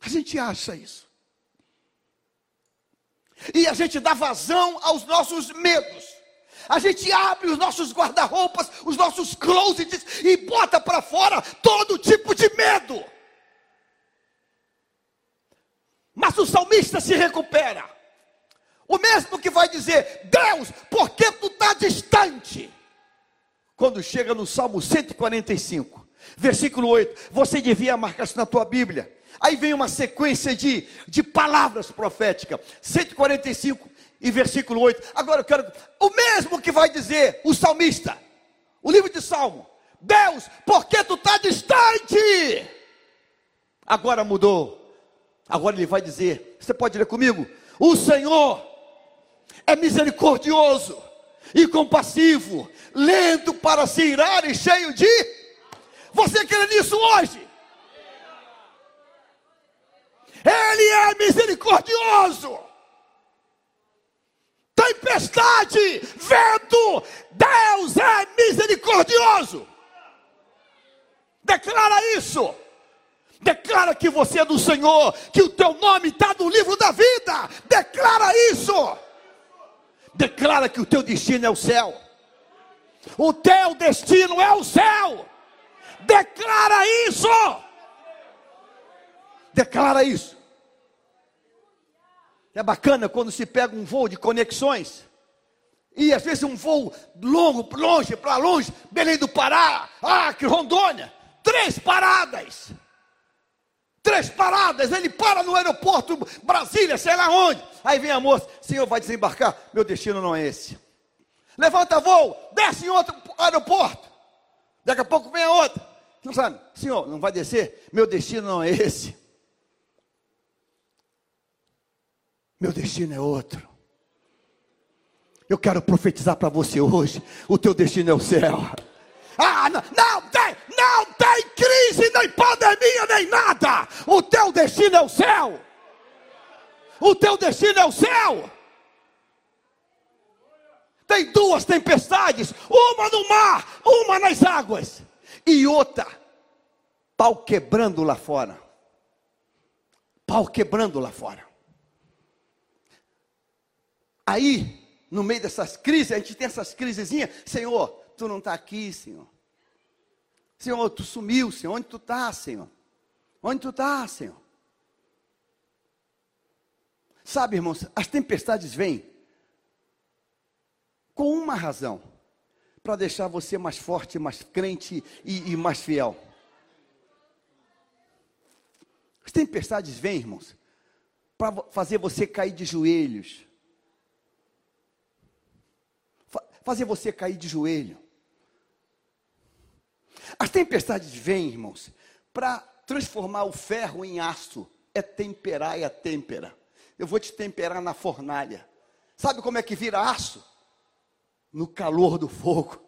A gente acha isso. E a gente dá vazão aos nossos medos. A gente abre os nossos guarda-roupas, os nossos closets e bota para fora todo tipo de medo. Mas o salmista se recupera. O mesmo que vai dizer: Deus, por que tu está distante? Quando chega no Salmo 145, versículo 8, você devia marcar isso na tua Bíblia. Aí vem uma sequência de, de palavras proféticas. 145 e versículo 8. Agora eu quero. O mesmo que vai dizer o salmista. O livro de Salmo. Deus, por que tu está distante? Agora mudou. Agora ele vai dizer. Você pode ler comigo? O Senhor é misericordioso e compassivo, lento para se irar e cheio de. Você crê nisso hoje? Ele é misericordioso. Tempestade, vento, Deus é misericordioso. Declara isso. Declara que você é do Senhor, que o teu nome está no livro da vida. Declara isso. Declara que o teu destino é o céu. O teu destino é o céu. Declara isso. Declara isso. É bacana quando se pega um voo de conexões. E às vezes um voo longo, longe, para longe, Belém do Pará, ah, que Rondônia, três paradas. Três paradas, ele para no aeroporto Brasília, sei lá onde. Aí vem a moça, senhor vai desembarcar, meu destino não é esse. Levanta voo, desce em outro aeroporto. Daqui a pouco vem a outra. Não sabe, senhor, não vai descer? Meu destino não é esse. Meu destino é outro. Eu quero profetizar para você hoje: o teu destino é o céu. Ah, não, não tem, não tem crise, nem pandemia, nem nada. O teu destino é o céu. O teu destino é o céu. Tem duas tempestades, uma no mar, uma nas águas, e outra, pau quebrando lá fora. Pau quebrando lá fora. Aí, no meio dessas crises, a gente tem essas crisezinhas, Senhor, tu não está aqui, Senhor. Senhor, tu sumiu, Senhor. Onde tu está, Senhor? Onde tu está, Senhor? Sabe, irmãos, as tempestades vêm com uma razão: para deixar você mais forte, mais crente e, e mais fiel. As tempestades vêm, irmãos, para fazer você cair de joelhos, fazer você cair de joelho. As tempestades vêm, irmãos, para transformar o ferro em aço. É temperar e a têmpera. Eu vou te temperar na fornalha. Sabe como é que vira aço? No calor do fogo.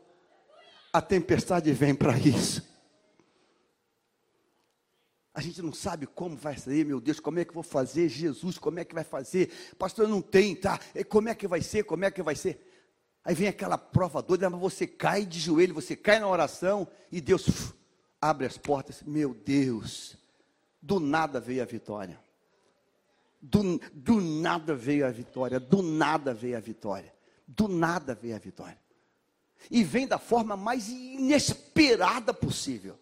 A tempestade vem para isso. A gente não sabe como vai ser, meu Deus, como é que vou fazer? Jesus, como é que vai fazer? Pastor, não tem, tá? Como é que vai ser? Como é que vai ser? Aí vem aquela prova doida, mas você cai de joelho, você cai na oração e Deus uf, abre as portas. Meu Deus, do nada veio a vitória. Do, do nada veio a vitória, do nada veio a vitória, do nada veio a vitória. E vem da forma mais inesperada possível.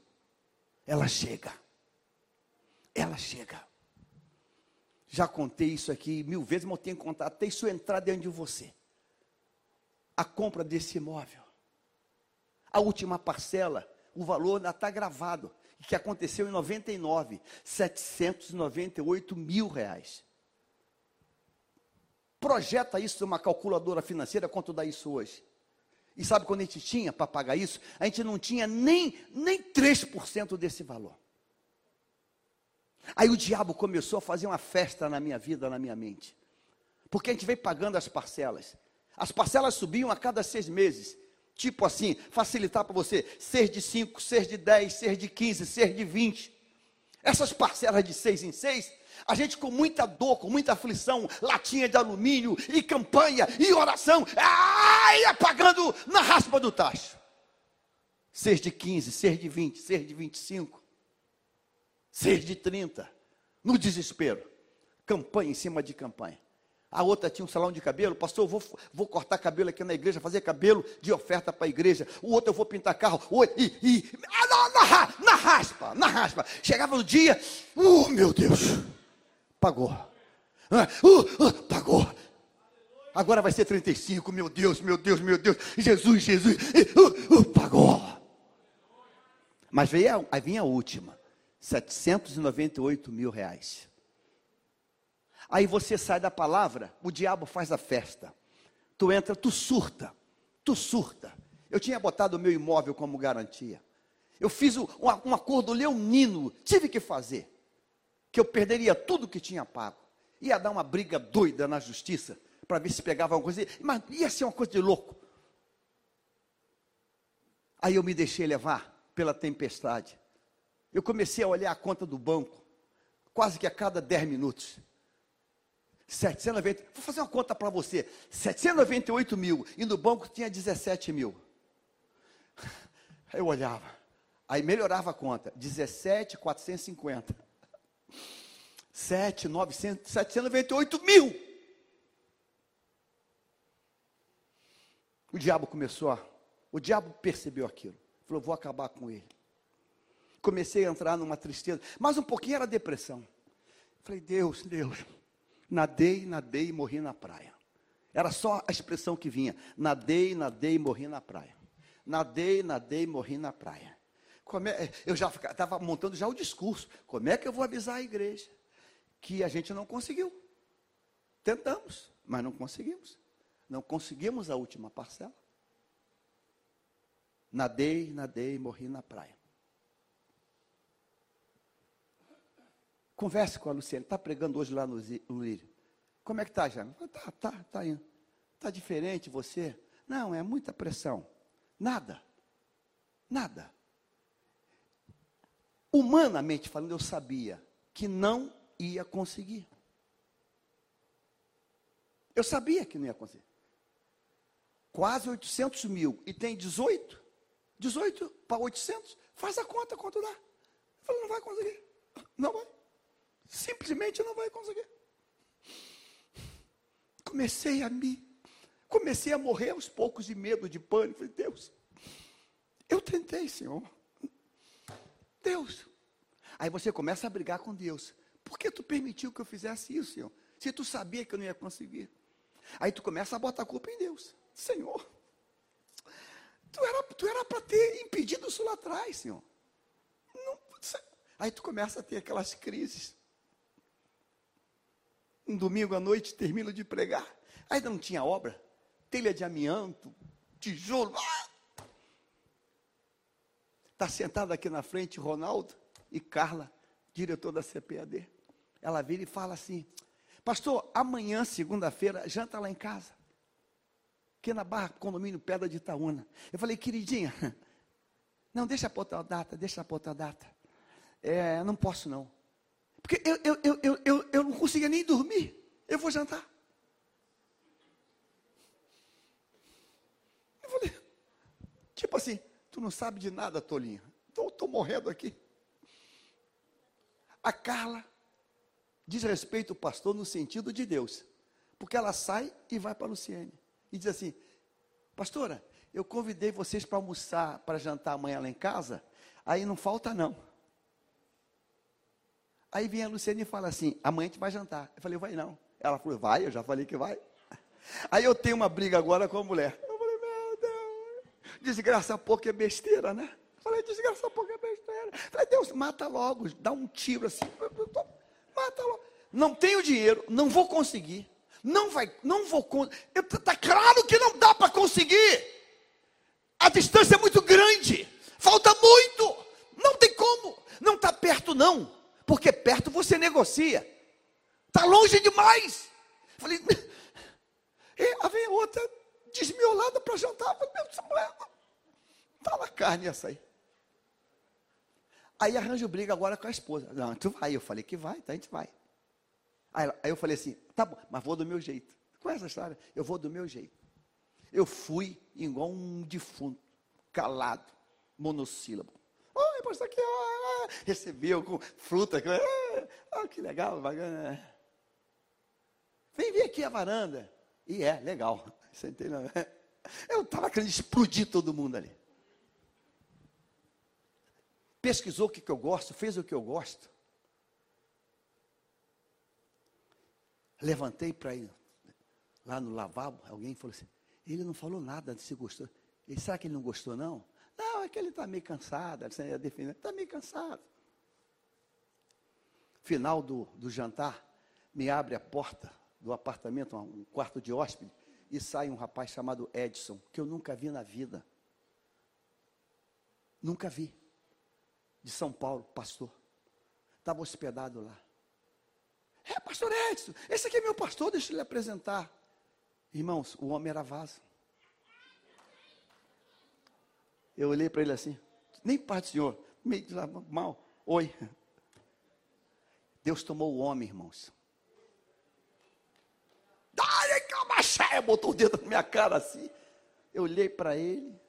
Ela chega. Ela chega. Já contei isso aqui mil vezes, mas eu tenho que contar até isso entrar dentro de você a compra desse imóvel. A última parcela, o valor está gravado. que aconteceu em 99, 798 mil reais. Projeta isso numa calculadora financeira, quanto dá isso hoje? E sabe quando a gente tinha para pagar isso? A gente não tinha nem, nem 3% desse valor. Aí o diabo começou a fazer uma festa na minha vida, na minha mente. Porque a gente veio pagando as parcelas. As parcelas subiam a cada seis meses. Tipo assim, facilitar para você, ser de 5, ser de 10, ser de 15, ser de 20. Essas parcelas de seis em seis, a gente com muita dor, com muita aflição, latinha de alumínio, e campanha, e oração, ah, ia pagando na raspa do tacho. Ser de 15, ser de 20, ser de 25, ser de 30, no desespero. Campanha em cima de campanha. A outra tinha um salão de cabelo, pastor, eu vou, vou cortar cabelo aqui na igreja, fazer cabelo de oferta para a igreja. O outro eu vou pintar carro. O, e, e ah, na, na, na, raspa, na raspa. Chegava no dia, uh, meu Deus, pagou. Uh, uh, pagou. Agora vai ser 35, meu Deus, meu Deus, meu Deus. Jesus, Jesus, uh, uh, pagou. Mas veio a, vinha a última, 798 mil reais. Aí você sai da palavra, o diabo faz a festa. Tu entra, tu surta, tu surta. Eu tinha botado o meu imóvel como garantia. Eu fiz um, um acordo leonino, tive que fazer. Que eu perderia tudo que tinha pago. Ia dar uma briga doida na justiça, para ver se pegava alguma coisa. Mas ia ser uma coisa de louco. Aí eu me deixei levar pela tempestade. Eu comecei a olhar a conta do banco, quase que a cada 10 minutos. 790, vou fazer uma conta para você, 798 mil, e no banco tinha 17 mil. [laughs] Eu olhava, aí melhorava a conta, 17,450. 7, 900, 798 mil. O diabo começou o diabo percebeu aquilo, falou, vou acabar com ele. Comecei a entrar numa tristeza, mas um pouquinho era depressão. Falei, Deus, Deus, nadei, nadei e morri na praia. Era só a expressão que vinha: nadei, nadei e morri na praia. Nadei, nadei e morri na praia. É, eu já estava montando já o discurso. Como é que eu vou avisar a igreja? Que a gente não conseguiu. Tentamos, mas não conseguimos. Não conseguimos a última parcela. Nadei, nadei e morri na praia. Converse com a Luciane, está pregando hoje lá no, Lírio. Como é que está, Jana? Está, está, está indo. Está diferente você? Não, é muita pressão. Nada. Nada. Humanamente falando, eu sabia que não ia conseguir. Eu sabia que não ia conseguir. Quase 800 mil. E tem 18? 18 para 800? Faz a conta quanto dá. Eu falei, não vai conseguir. Não vai. Simplesmente não vai conseguir. Comecei a me, comecei a morrer aos poucos de medo, de pânico. Falei, Deus, eu tentei, Senhor. Deus. Aí você começa a brigar com Deus. Por que tu permitiu que eu fizesse isso, Senhor? Se tu sabia que eu não ia conseguir. Aí tu começa a botar a culpa em Deus. Senhor, tu era tu era para ter impedido isso lá atrás, Senhor. Não, aí tu começa a ter aquelas crises. Um domingo à noite termino de pregar. Ainda não tinha obra. Telha de amianto, tijolo. Está sentado aqui na frente Ronaldo e Carla, diretor da CPAD. Ela vira e fala assim: Pastor, amanhã, segunda-feira, janta lá em casa. Aqui na Barra Condomínio Pedra de Itaúna. Eu falei, queridinha, [laughs] não, deixa para outra data, deixa para outra data. É, não posso não. Porque eu, eu, eu, eu, eu, eu não conseguia nem dormir. Eu vou jantar. Eu falei, tipo assim, tu não sabe de nada, tolinha. Estou morrendo aqui. A Carla diz respeito ao pastor no sentido de Deus. Porque ela sai e vai para a Luciene. E diz assim, pastora, eu convidei vocês para almoçar, para jantar amanhã lá em casa. Aí não falta não. Aí vem a Luciane e fala assim: amanhã a gente vai jantar. Eu falei, vai não. Ela falou, vai, eu já falei que vai. Aí eu tenho uma briga agora com a mulher. Eu falei, meu Deus, desgraça pouco é besteira, né? Eu falei, desgraça, porque é besteira. Falei, Deus, mata logo, dá um tiro assim. Mata logo. Não tenho dinheiro, não vou conseguir. Não vai, não vou. Está claro que não dá para conseguir. A distância é muito grande. Falta muito. Não tem como. Não está perto, não. Porque perto você negocia. Está longe demais. Falei, e a vem outra desmiolada para jantar. Falei, meu Deus, está na carne essa aí. Aí arranjo briga agora com a esposa. Não, tu vai. Eu falei que vai, então a gente vai. Aí, aí eu falei assim, tá bom, mas vou do meu jeito. Com essa história, eu vou do meu jeito. Eu fui igual um defunto, calado, monossílabo. Oi, pastor, aqui, ó, recebeu com fruta. Oh, que legal, bacana. Vem ver aqui a varanda. E é, legal. [laughs] Sentei na... Eu estava querendo explodir todo mundo ali. Pesquisou o que, que eu gosto, fez o que eu gosto. Levantei para ir lá no lavabo, alguém falou assim, ele não falou nada se gostou. Ele, será que ele não gostou, não? É que ele está meio cansado, está meio cansado. Final do, do jantar, me abre a porta do apartamento, um quarto de hóspede, e sai um rapaz chamado Edson, que eu nunca vi na vida. Nunca vi. De São Paulo, pastor. Estava hospedado lá. É, pastor Edson, esse aqui é meu pastor, deixa eu lhe apresentar. Irmãos, o homem era vaso. Eu olhei para ele assim, nem parte, senhor, meio de mal. Oi. Deus tomou o homem, irmãos. Calma cheia, botou o dedo na minha cara assim. Eu olhei para ele,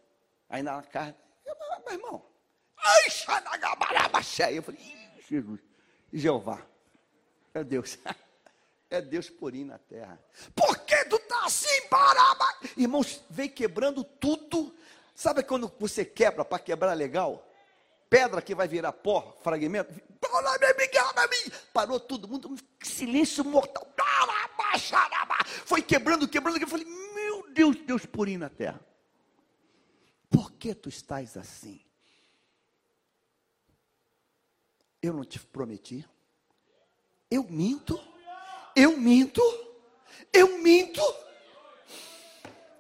aí na cara, meu irmão, ai, cheia. Eu falei, Jesus, Jeová, é Deus. [laughs] É Deus purinho na terra. Por que tu tá assim, baraba? Irmãos, vem quebrando tudo. Sabe quando você quebra para quebrar legal? Pedra que vai virar pó, fragmento. Parou todo mundo, silêncio mortal. Foi quebrando, quebrando. Eu falei, meu Deus, Deus purinho na terra. Por que tu estás assim? Eu não te prometi. Eu minto? Eu minto? Eu minto?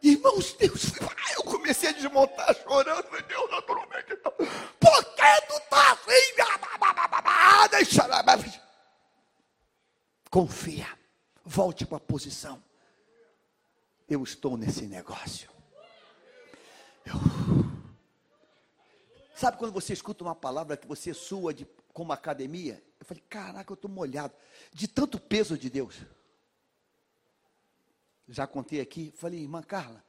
Irmãos, Deus, eu comecei a desmontar chorando, meu Deus, naturalmente. Então, por que tu tá assim? Confia. Volte para a posição. Eu estou nesse negócio. Eu... Sabe quando você escuta uma palavra que você sua de, como academia? Eu falei, caraca, eu estou molhado. De tanto peso de Deus. Já contei aqui, falei, irmã Carla,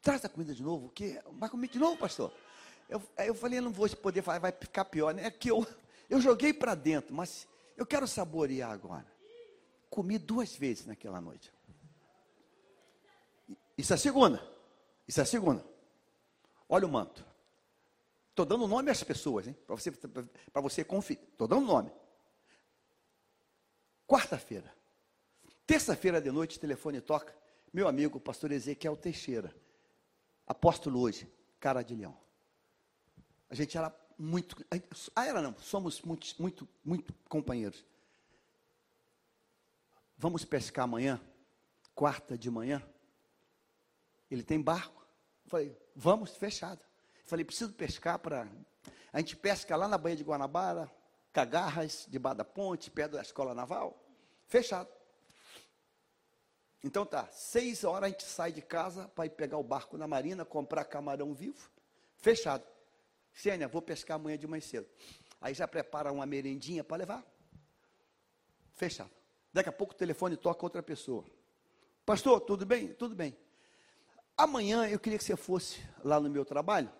traz a comida de novo. O quê? Vai comer de novo, pastor? Eu, eu falei, não vou poder falar, vai ficar pior. Né? É que eu, eu joguei para dentro, mas eu quero saborear agora. Comi duas vezes naquela noite. Isso é segunda. Isso é segunda. Olha o manto. Estou dando nome às pessoas, hein? Para você, você confiar. Estou dando nome. Quarta-feira. Terça-feira de noite, telefone toca. Meu amigo, o pastor Ezequiel Teixeira. Apóstolo hoje, cara de leão. A gente era muito. Ah, era não, somos muito, muito, muito companheiros. Vamos pescar amanhã, quarta de manhã. Ele tem barco. Falei, vamos, fechado. Falei, preciso pescar para. A gente pesca lá na Baía de Guanabara, Cagarras, debaixo da ponte, perto da escola naval. Fechado. Então tá, seis horas a gente sai de casa para ir pegar o barco na marina, comprar camarão vivo. Fechado. Sênia, vou pescar amanhã de manhã cedo. Aí já prepara uma merendinha para levar. Fechado. Daqui a pouco o telefone toca outra pessoa. Pastor, tudo bem? Tudo bem. Amanhã eu queria que você fosse lá no meu trabalho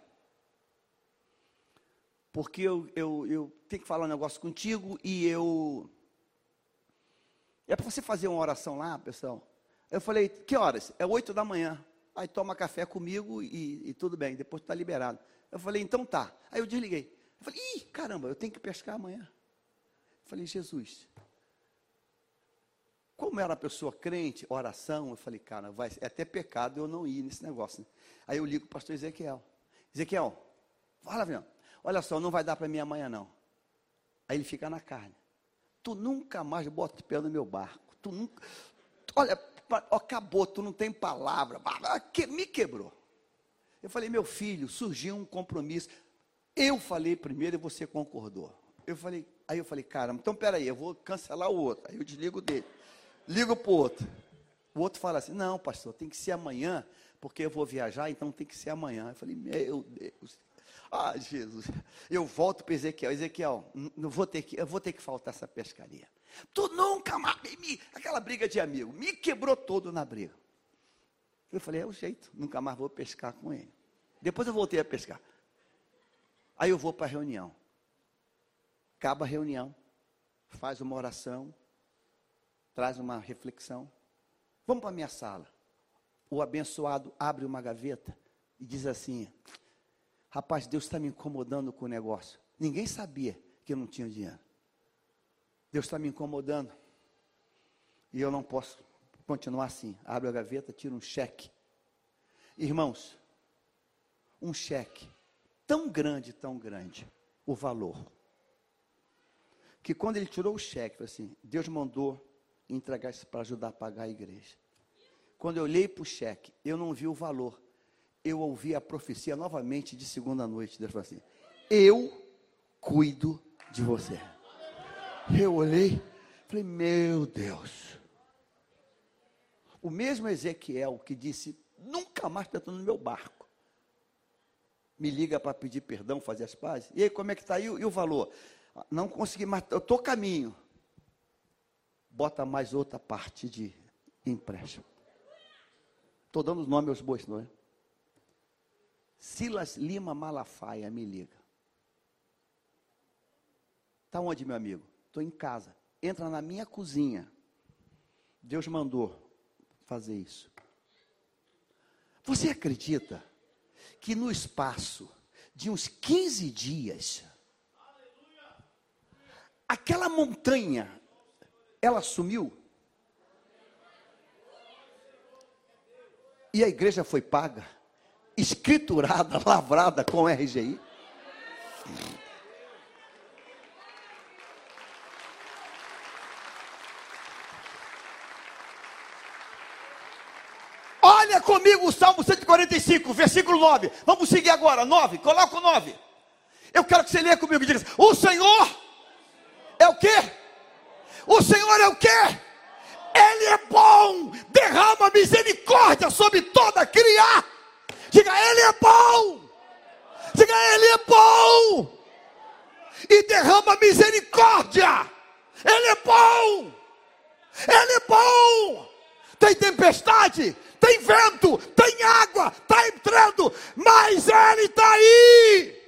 porque eu, eu, eu tenho que falar um negócio contigo e eu. É para você fazer uma oração lá, pessoal. Eu falei, que horas? É oito da manhã. Aí toma café comigo e, e tudo bem, depois está liberado. Eu falei, então tá. Aí eu desliguei. Eu falei, ih, caramba, eu tenho que pescar amanhã. Eu falei, Jesus. Como era uma pessoa crente, oração, eu falei, cara, vai, é até pecado eu não ir nesse negócio. Aí eu ligo para o pastor Ezequiel. Ezequiel, fala, Vian, Olha só, não vai dar para mim amanhã não. Aí ele fica na carne. Tu nunca mais bota o pé no meu barco. Tu nunca. Olha, acabou, tu não tem palavra. Me quebrou. Eu falei, meu filho, surgiu um compromisso. Eu falei primeiro e você concordou. Eu falei, aí eu falei, caramba, então peraí, eu vou cancelar o outro. Aí eu desligo dele. Ligo para o outro. O outro fala assim, não, pastor, tem que ser amanhã, porque eu vou viajar, então tem que ser amanhã. Eu falei, meu Deus. Ah, Jesus. Eu volto para Ezequiel. Ezequiel, não vou ter que, eu vou ter que faltar essa pescaria. Tu nunca mais. Me, aquela briga de amigo. Me quebrou todo na briga. Eu falei, é o jeito. Nunca mais vou pescar com ele. Depois eu voltei a pescar. Aí eu vou para a reunião. Acaba a reunião. Faz uma oração. Traz uma reflexão. Vamos para a minha sala. O abençoado abre uma gaveta e diz assim: Rapaz, Deus está me incomodando com o negócio. Ninguém sabia que eu não tinha dinheiro. Deus está me incomodando. E eu não posso continuar assim. Abre a gaveta, tira um cheque. Irmãos, um cheque tão grande, tão grande, o valor. Que quando ele tirou o cheque, assim, Deus mandou entregar isso para ajudar a pagar a igreja. Quando eu olhei para o cheque, eu não vi o valor eu ouvi a profecia novamente de segunda noite. Deus falou assim: Eu cuido de você. Eu olhei, falei: Meu Deus. O mesmo Ezequiel que disse: Nunca mais está no meu barco. Me liga para pedir perdão, fazer as pazes. E aí, como é que está? E, e o valor? Não consegui mais, eu estou caminho. Bota mais outra parte de empréstimo. Estou dando nome aos bois, não é? Silas Lima Malafaia me liga. Está onde, meu amigo? Estou em casa. Entra na minha cozinha. Deus mandou fazer isso. Você acredita que no espaço de uns 15 dias, aquela montanha, ela sumiu? E a igreja foi paga? escriturada, [laughs] lavrada com RGI. Olha comigo o Salmo 145, versículo 9. Vamos seguir agora, 9. Coloca o 9. Eu quero que você leia comigo e diga: O Senhor é o quê? O Senhor é o quê? Ele é bom, derrama misericórdia sobre toda criatura Diga, Ele é bom. Diga, Ele é bom. E derrama misericórdia. Ele é bom. Ele é bom. Tem tempestade, tem vento, tem água, está entrando, mas Ele está aí.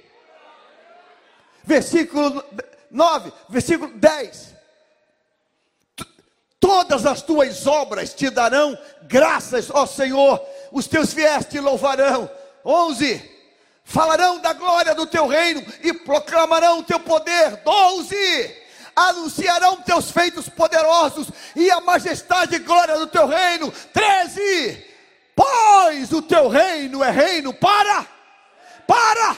Versículo 9, versículo 10. Todas as tuas obras te darão graças, ó Senhor, os teus fiéis te louvarão. 11. Falarão da glória do teu reino e proclamarão o teu poder. 12. Anunciarão teus feitos poderosos e a majestade e glória do teu reino. 13. Pois o teu reino é reino para para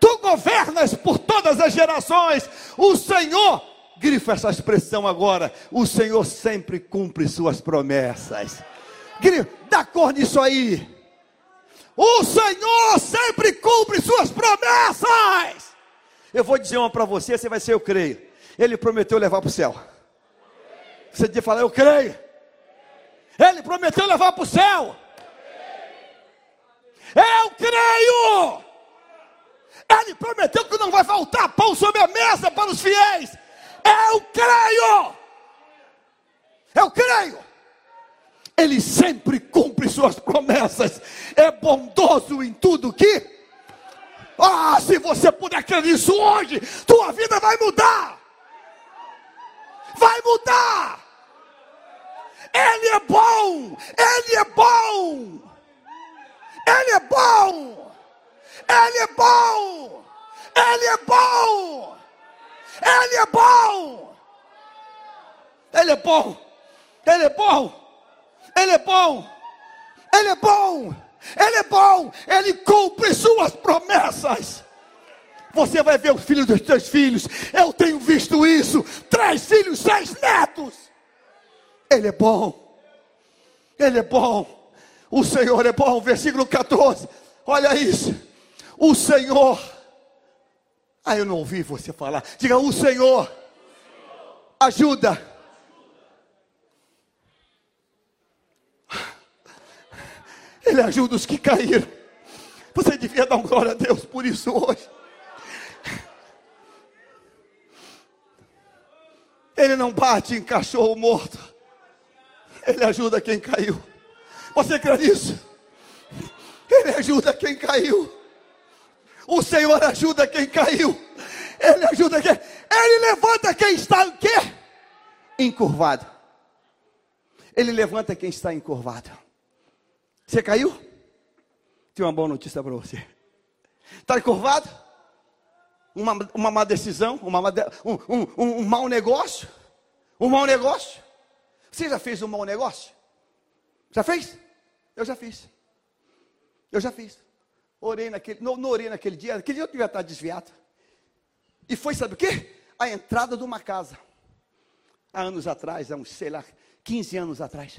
tu governas por todas as gerações. O Senhor, grifa essa expressão agora, o Senhor sempre cumpre suas promessas dá cor nisso aí. O Senhor sempre cumpre suas promessas. Eu vou dizer uma para você, você vai ser eu creio. Ele prometeu levar para o céu. Você devia falar, eu creio. Ele prometeu levar para o céu. Eu creio. Ele prometeu que não vai faltar pão sobre a mesa para os fiéis. Eu creio. Eu creio. Ele sempre cumpre suas promessas, é bondoso em tudo que. Ah, se você puder crer nisso hoje, tua vida vai mudar. Vai mudar. Ele é bom, ele é bom. Ele é bom. Ele é bom. Ele é bom. Ele é bom. Ele é bom. Ele é bom. Ele é bom, Ele é bom, Ele é bom, Ele cumpre suas promessas. Você vai ver os filhos dos teus filhos. Eu tenho visto isso. Três filhos, seis netos. Ele é bom. Ele é bom. O Senhor é bom. Versículo 14. Olha isso. O Senhor. Ah, eu não ouvi você falar. Diga, o Senhor ajuda. Ele ajuda os que caíram. Você devia dar glória a Deus por isso hoje. Ele não bate em cachorro morto. Ele ajuda quem caiu. Você crê nisso? Ele ajuda quem caiu. O Senhor ajuda quem caiu. Ele ajuda quem. Ele levanta quem está o quê? Encurvado. Ele levanta quem está encurvado. Você caiu? Tenho uma boa notícia para você. Está encurvado? Uma, uma má decisão? Uma, um, um, um mau negócio? Um mau negócio? Você já fez um mau negócio? Já fez? Eu já fiz. Eu já fiz. Orei naquele, não, não orei naquele dia, aquele dia eu devia estar desviado. E foi, sabe o quê? A entrada de uma casa. Há anos atrás, há uns, sei lá, 15 anos atrás.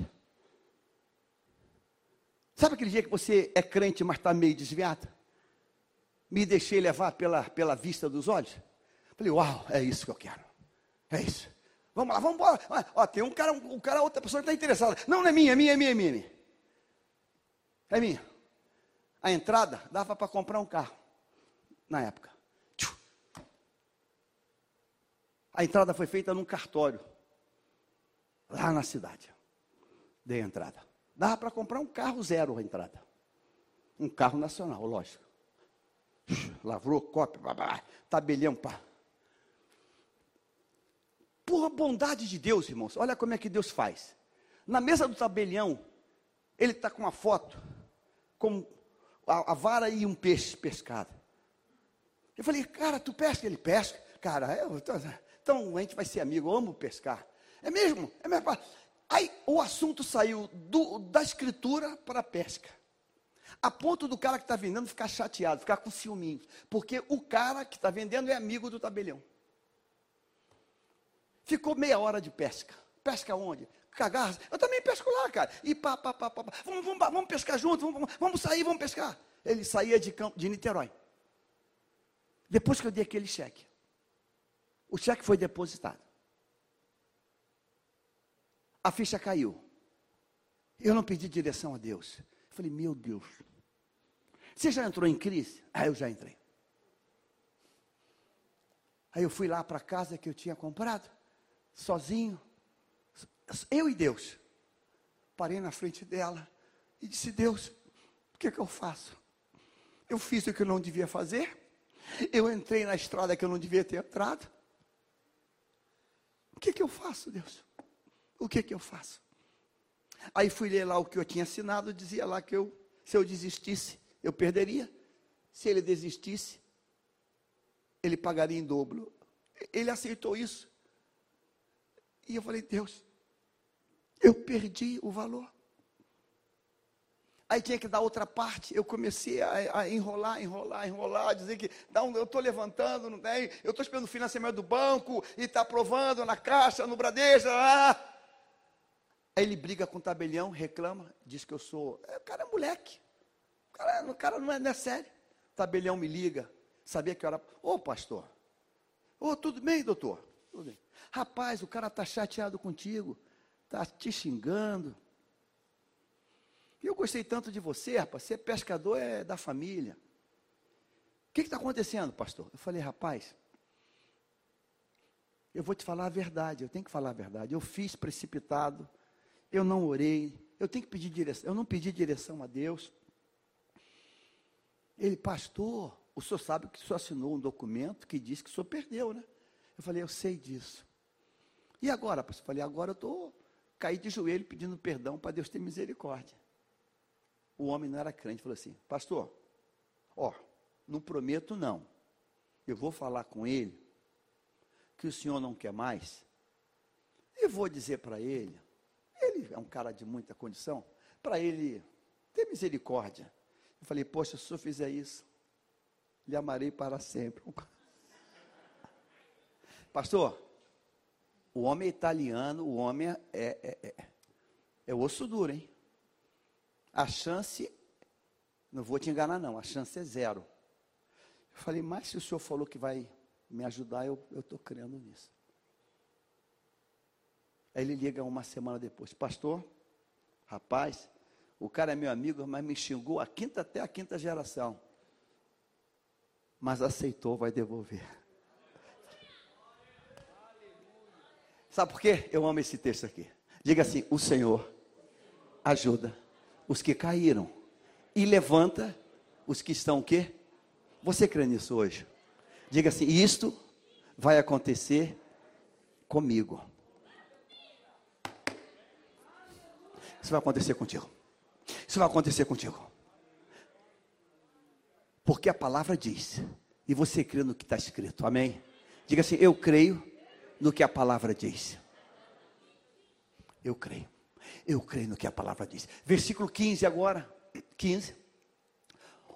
Sabe aquele dia que você é crente, mas está meio desviado? Me deixei levar pela, pela vista dos olhos. Falei, uau, é isso que eu quero. É isso. Vamos lá, vamos embora. Ó, tem um cara, um, um cara, outra pessoa que está interessada. Não, não é minha, é minha, é minha, é minha. É minha. A entrada dava para comprar um carro. Na época. A entrada foi feita num cartório. Lá na cidade. Dei a entrada. Dava para comprar um carro zero a entrada. Um carro nacional, lógico. Lavrou, blá, tabelião, pá. Por bondade de Deus, irmãos, olha como é que Deus faz. Na mesa do tabelião, ele está com uma foto, com a, a, vara e um peixe pescado. Eu falei, cara, tu pesca? Ele pesca. Cara, eu, então a gente vai ser amigo, eu amo pescar. É mesmo? É mesmo? Aí o assunto saiu do, da escritura para a pesca. A ponto do cara que está vendendo ficar chateado, ficar com ciúminho. Porque o cara que está vendendo é amigo do tabelião. Ficou meia hora de pesca. Pesca onde? Cagarras. Eu também pesco lá, cara. E pá, pá, pá, pá. Vamos, vamos, vamos pescar junto, vamos, vamos sair, vamos pescar. Ele saía de, campo, de Niterói. Depois que eu dei aquele cheque. O cheque foi depositado a ficha caiu. Eu não pedi direção a Deus. Eu falei, meu Deus. Você já entrou em crise? Ah, eu já entrei. Aí eu fui lá para a casa que eu tinha comprado, sozinho, eu e Deus. Parei na frente dela e disse: Deus, o que, é que eu faço? Eu fiz o que eu não devia fazer, eu entrei na estrada que eu não devia ter entrado. O que, é que eu faço, Deus? o que que eu faço? Aí fui ler lá o que eu tinha assinado, dizia lá que eu, se eu desistisse, eu perderia. Se ele desistisse, ele pagaria em dobro. Ele aceitou isso. E eu falei, Deus, eu perdi o valor. Aí tinha que dar outra parte. Eu comecei a, a enrolar, enrolar, enrolar, dizer que não, eu estou levantando, não tem, eu estou esperando o financiamento do banco e está aprovando na caixa, no Bradesco. Ah, Aí ele briga com o tabelião, reclama, diz que eu sou. É, o cara é moleque. O cara, o cara não, é, não é sério. O tabelião me liga. Sabia que era. Ô pastor. Ô, tudo bem, doutor? Tudo bem. Rapaz, o cara está chateado contigo. Está te xingando. E eu gostei tanto de você, rapaz. Ser pescador é da família. O que está acontecendo, pastor? Eu falei, rapaz, eu vou te falar a verdade, eu tenho que falar a verdade. Eu fiz precipitado, eu não orei, eu tenho que pedir direção, eu não pedi direção a Deus. Ele, pastor, o senhor sabe que o senhor assinou um documento que diz que o senhor perdeu, né? Eu falei, eu sei disso. E agora, pastor? Eu falei, agora eu estou caí de joelho pedindo perdão para Deus ter misericórdia. O homem não era crente, falou assim, pastor, ó, não prometo não. Eu vou falar com ele que o senhor não quer mais. E vou dizer para ele ele é um cara de muita condição, para ele ter misericórdia. Eu falei, poxa, se senhor fizer isso, lhe amarei para sempre. [laughs] Pastor, o homem é italiano, o homem é, é, é, é osso duro, hein? A chance, não vou te enganar não, a chance é zero. Eu falei, mas se o senhor falou que vai me ajudar, eu estou crendo nisso. Aí ele liga uma semana depois, pastor, rapaz, o cara é meu amigo, mas me xingou a quinta até a quinta geração. Mas aceitou, vai devolver. Sabe por quê? Eu amo esse texto aqui. Diga assim: o Senhor ajuda os que caíram e levanta os que estão o quê? Você crê nisso hoje? Diga assim: isto vai acontecer comigo. Isso vai acontecer contigo. Isso vai acontecer contigo. Porque a palavra diz, e você crê no que está escrito, amém? Diga assim: Eu creio no que a palavra diz. Eu creio. Eu creio no que a palavra diz. Versículo 15 agora. 15.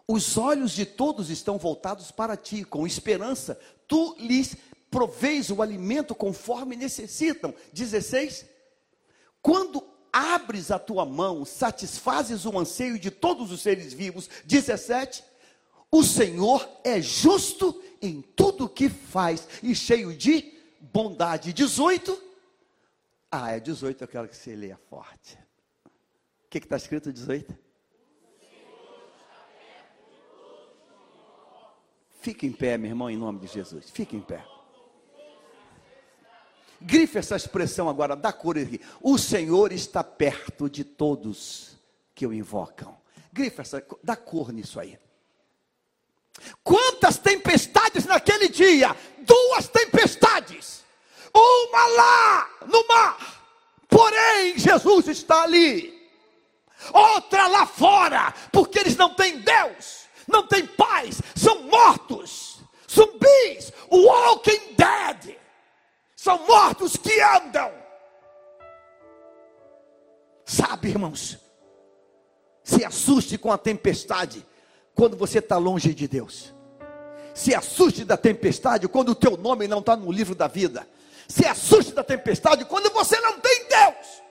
Os olhos de todos estão voltados para ti, com esperança. Tu lhes proveis o alimento conforme necessitam. 16. Quando abres a tua mão, satisfazes o anseio de todos os seres vivos. 17. O Senhor é justo em tudo o que faz e cheio de bondade. 18. Ah, é 18, eu quero que você leia forte. O que está escrito 18? Fique em pé, meu irmão, em nome de Jesus. Fique em pé. Grife essa expressão agora, da cor aqui. O Senhor está perto de todos que o invocam. Grife essa, dá cor nisso aí. Quantas tempestades naquele dia? Duas tempestades. Uma lá no mar. Porém, Jesus está ali. Outra lá fora, porque eles não têm Deus, não têm paz, são mortos, zumbis, walking dead. São mortos que andam. Sabe, irmãos, se assuste com a tempestade quando você está longe de Deus. Se assuste da tempestade quando o teu nome não está no livro da vida. Se assuste da tempestade quando você não tem Deus.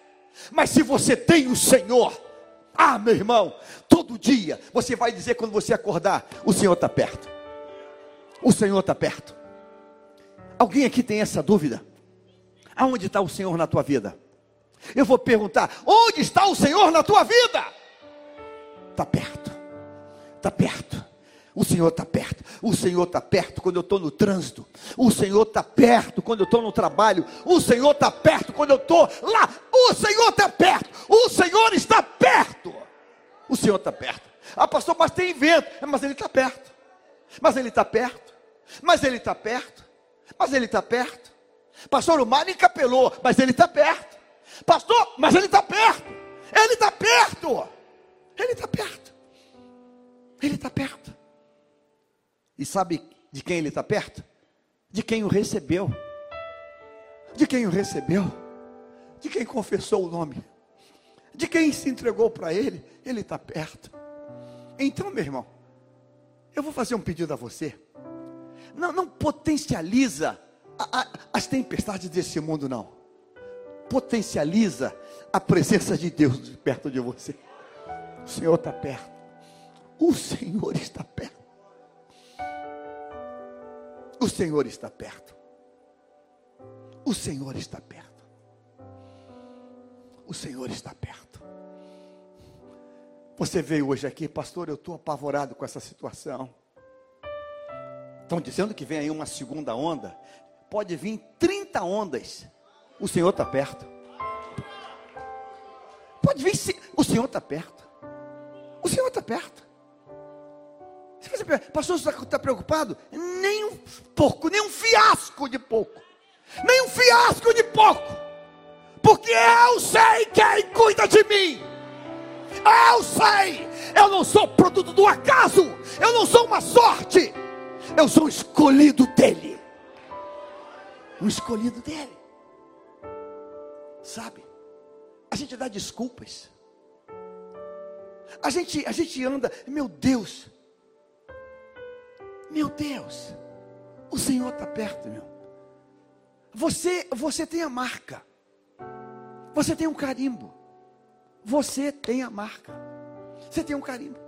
Mas se você tem o Senhor, ah, meu irmão, todo dia você vai dizer quando você acordar: o Senhor está perto. O Senhor está perto. Alguém aqui tem essa dúvida? Aonde está o Senhor na tua vida? Eu vou perguntar: onde está o Senhor na tua vida? Está perto está perto. O Senhor está perto. O Senhor está perto quando eu estou no trânsito. O Senhor está perto quando eu estou no trabalho. O Senhor está perto quando eu estou lá. O Senhor está perto. O Senhor está perto. O Senhor está perto. Ah, pastor, mas tem vento. Mas Ele está perto. Mas Ele está perto. Mas Ele está perto. Mas Ele está perto. Pastor, o mar encapelou. Mas Ele está perto. Pastor, mas Ele está perto. Ele está perto. Ele está perto. Ele está perto. E sabe de quem ele está perto? De quem o recebeu. De quem o recebeu. De quem confessou o nome. De quem se entregou para ele. Ele está perto. Então, meu irmão, eu vou fazer um pedido a você. Não, não potencializa a, a, as tempestades desse mundo, não. Potencializa a presença de Deus perto de você. O Senhor está perto. O Senhor está perto. O Senhor está perto. O Senhor está perto. O Senhor está perto. Você veio hoje aqui, pastor, eu estou apavorado com essa situação. Estão dizendo que vem aí uma segunda onda. Pode vir 30 ondas. O Senhor está perto. Pode vir, o Senhor está perto. O Senhor está perto. Você pastor, você está preocupado? Nem um pouco, nem um fiasco de pouco. Nem um fiasco de pouco. Porque eu sei quem cuida de mim. Eu sei. Eu não sou produto do acaso. Eu não sou uma sorte. Eu sou escolhido dele. Um escolhido dele. Sabe? A gente dá desculpas. A gente, a gente anda, meu Deus, Meu Deus, o Senhor está perto, meu. Você, você tem a marca. Você tem um carimbo. Você tem a marca. Você tem um carimbo.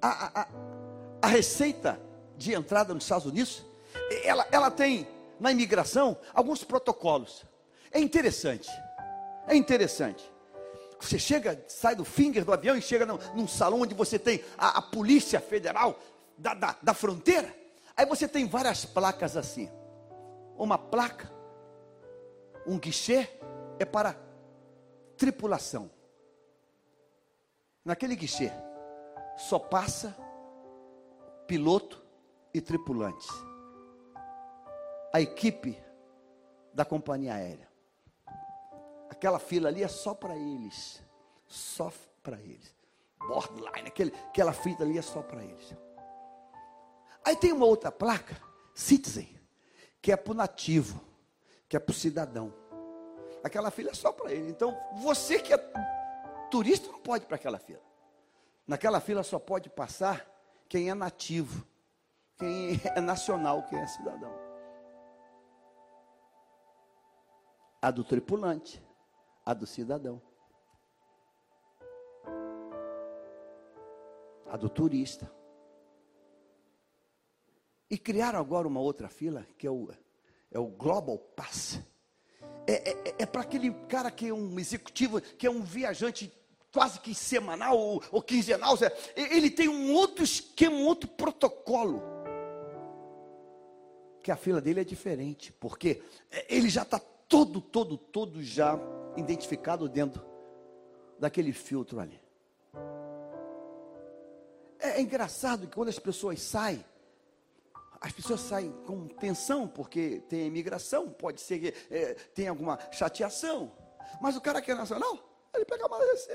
A, a, a receita de entrada nos Estados Unidos, ela, ela tem na imigração alguns protocolos. É interessante. É interessante. Você chega, sai do finger do avião e chega num, num salão onde você tem a, a Polícia Federal da, da, da fronteira. Aí você tem várias placas assim. Uma placa, um guichê, é para tripulação. Naquele guichê, só passa piloto e tripulantes. A equipe da companhia aérea. Aquela fila ali é só para eles. Só para eles. Borderline, aquele, aquela fila ali é só para eles. Aí tem uma outra placa, Citizen, que é para o nativo, que é para o cidadão. Aquela fila é só para ele. Então, você que é turista não pode ir para aquela fila. Naquela fila só pode passar quem é nativo, quem é nacional, quem é cidadão. A do tripulante, a do cidadão. A do turista. E criaram agora uma outra fila, que é o, é o Global Pass. É, é, é para aquele cara que é um executivo, que é um viajante quase que semanal ou, ou quinzenal. Ele tem um outro esquema, um outro protocolo. Que a fila dele é diferente, porque ele já está todo, todo, todo já identificado dentro daquele filtro ali. É, é engraçado que quando as pessoas saem, as pessoas saem com tensão, porque tem imigração, pode ser que é, tem alguma chateação. Mas o cara que é nacional, ele pega mais assim,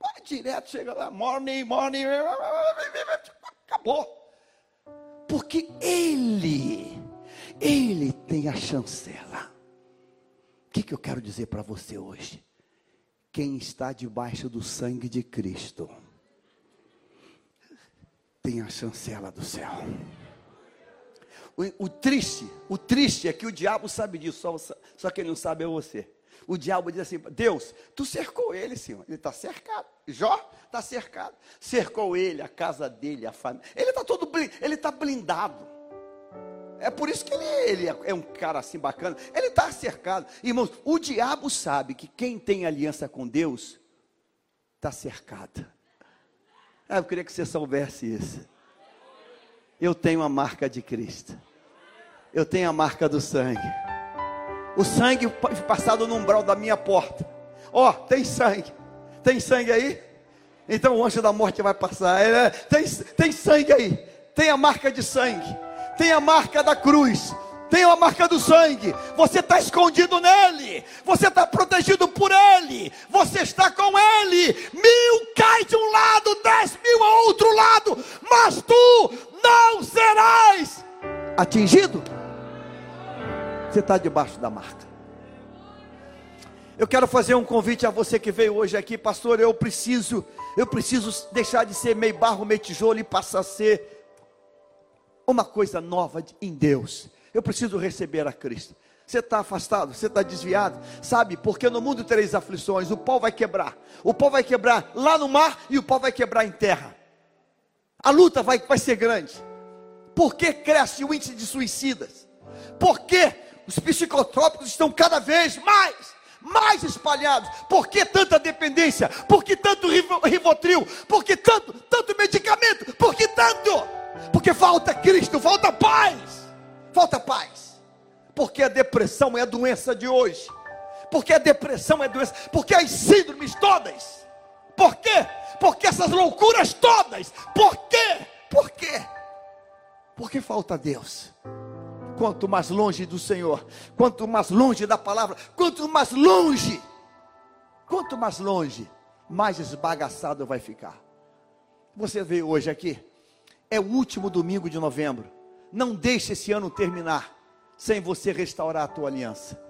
vai direto, chega lá, morning, morning, acabou. Porque ele ele tem a chancela. O que, que eu quero dizer para você hoje? Quem está debaixo do sangue de Cristo tem a chancela do céu. O, o, triste, o triste é que o diabo sabe disso, só, só quem não sabe é você. O diabo diz assim: Deus, tu cercou ele, Senhor. Ele está cercado. Jó está cercado. Cercou ele, a casa dele, a família. Ele está todo ele está blindado. É por isso que ele, ele é um cara assim bacana. Ele está cercado. Irmãos, o diabo sabe que quem tem aliança com Deus está cercado. Ah, eu queria que você soubesse isso. Eu tenho a marca de Cristo. Eu tenho a marca do sangue. O sangue passado no umbral da minha porta. Ó, oh, tem sangue. Tem sangue aí? Então o anjo da morte vai passar. É, tem, tem sangue aí. Tem a marca de sangue tem a marca da cruz, tem a marca do sangue, você está escondido nele, você está protegido por ele, você está com ele. Mil cai de um lado, dez mil a outro lado, mas tu não serás atingido. Você está debaixo da marca. Eu quero fazer um convite a você que veio hoje aqui, pastor. Eu preciso, eu preciso deixar de ser meio barro, meio tijolo e passar a ser uma coisa nova em Deus. Eu preciso receber a Cristo. Você está afastado, você está desviado, sabe? Porque no mundo três aflições: o pau vai quebrar, o pau vai quebrar lá no mar e o pau vai quebrar em terra. A luta vai, vai ser grande. Por que cresce o índice de suicidas? Por que os psicotrópicos estão cada vez mais, mais espalhados? Por que tanta dependência? Por que tanto rivotril? Por que tanto, tanto medicamento? Por que tanto? Porque falta Cristo, falta paz. Falta paz. Porque a depressão é a doença de hoje. Porque a depressão é a doença. Porque as síndromes todas. Por quê? Porque essas loucuras todas. Por quê? Por quê? Porque falta Deus. Quanto mais longe do Senhor, quanto mais longe da palavra, quanto mais longe, quanto mais longe, mais esbagaçado vai ficar. Você veio hoje aqui é o último domingo de novembro. Não deixe esse ano terminar sem você restaurar a tua aliança.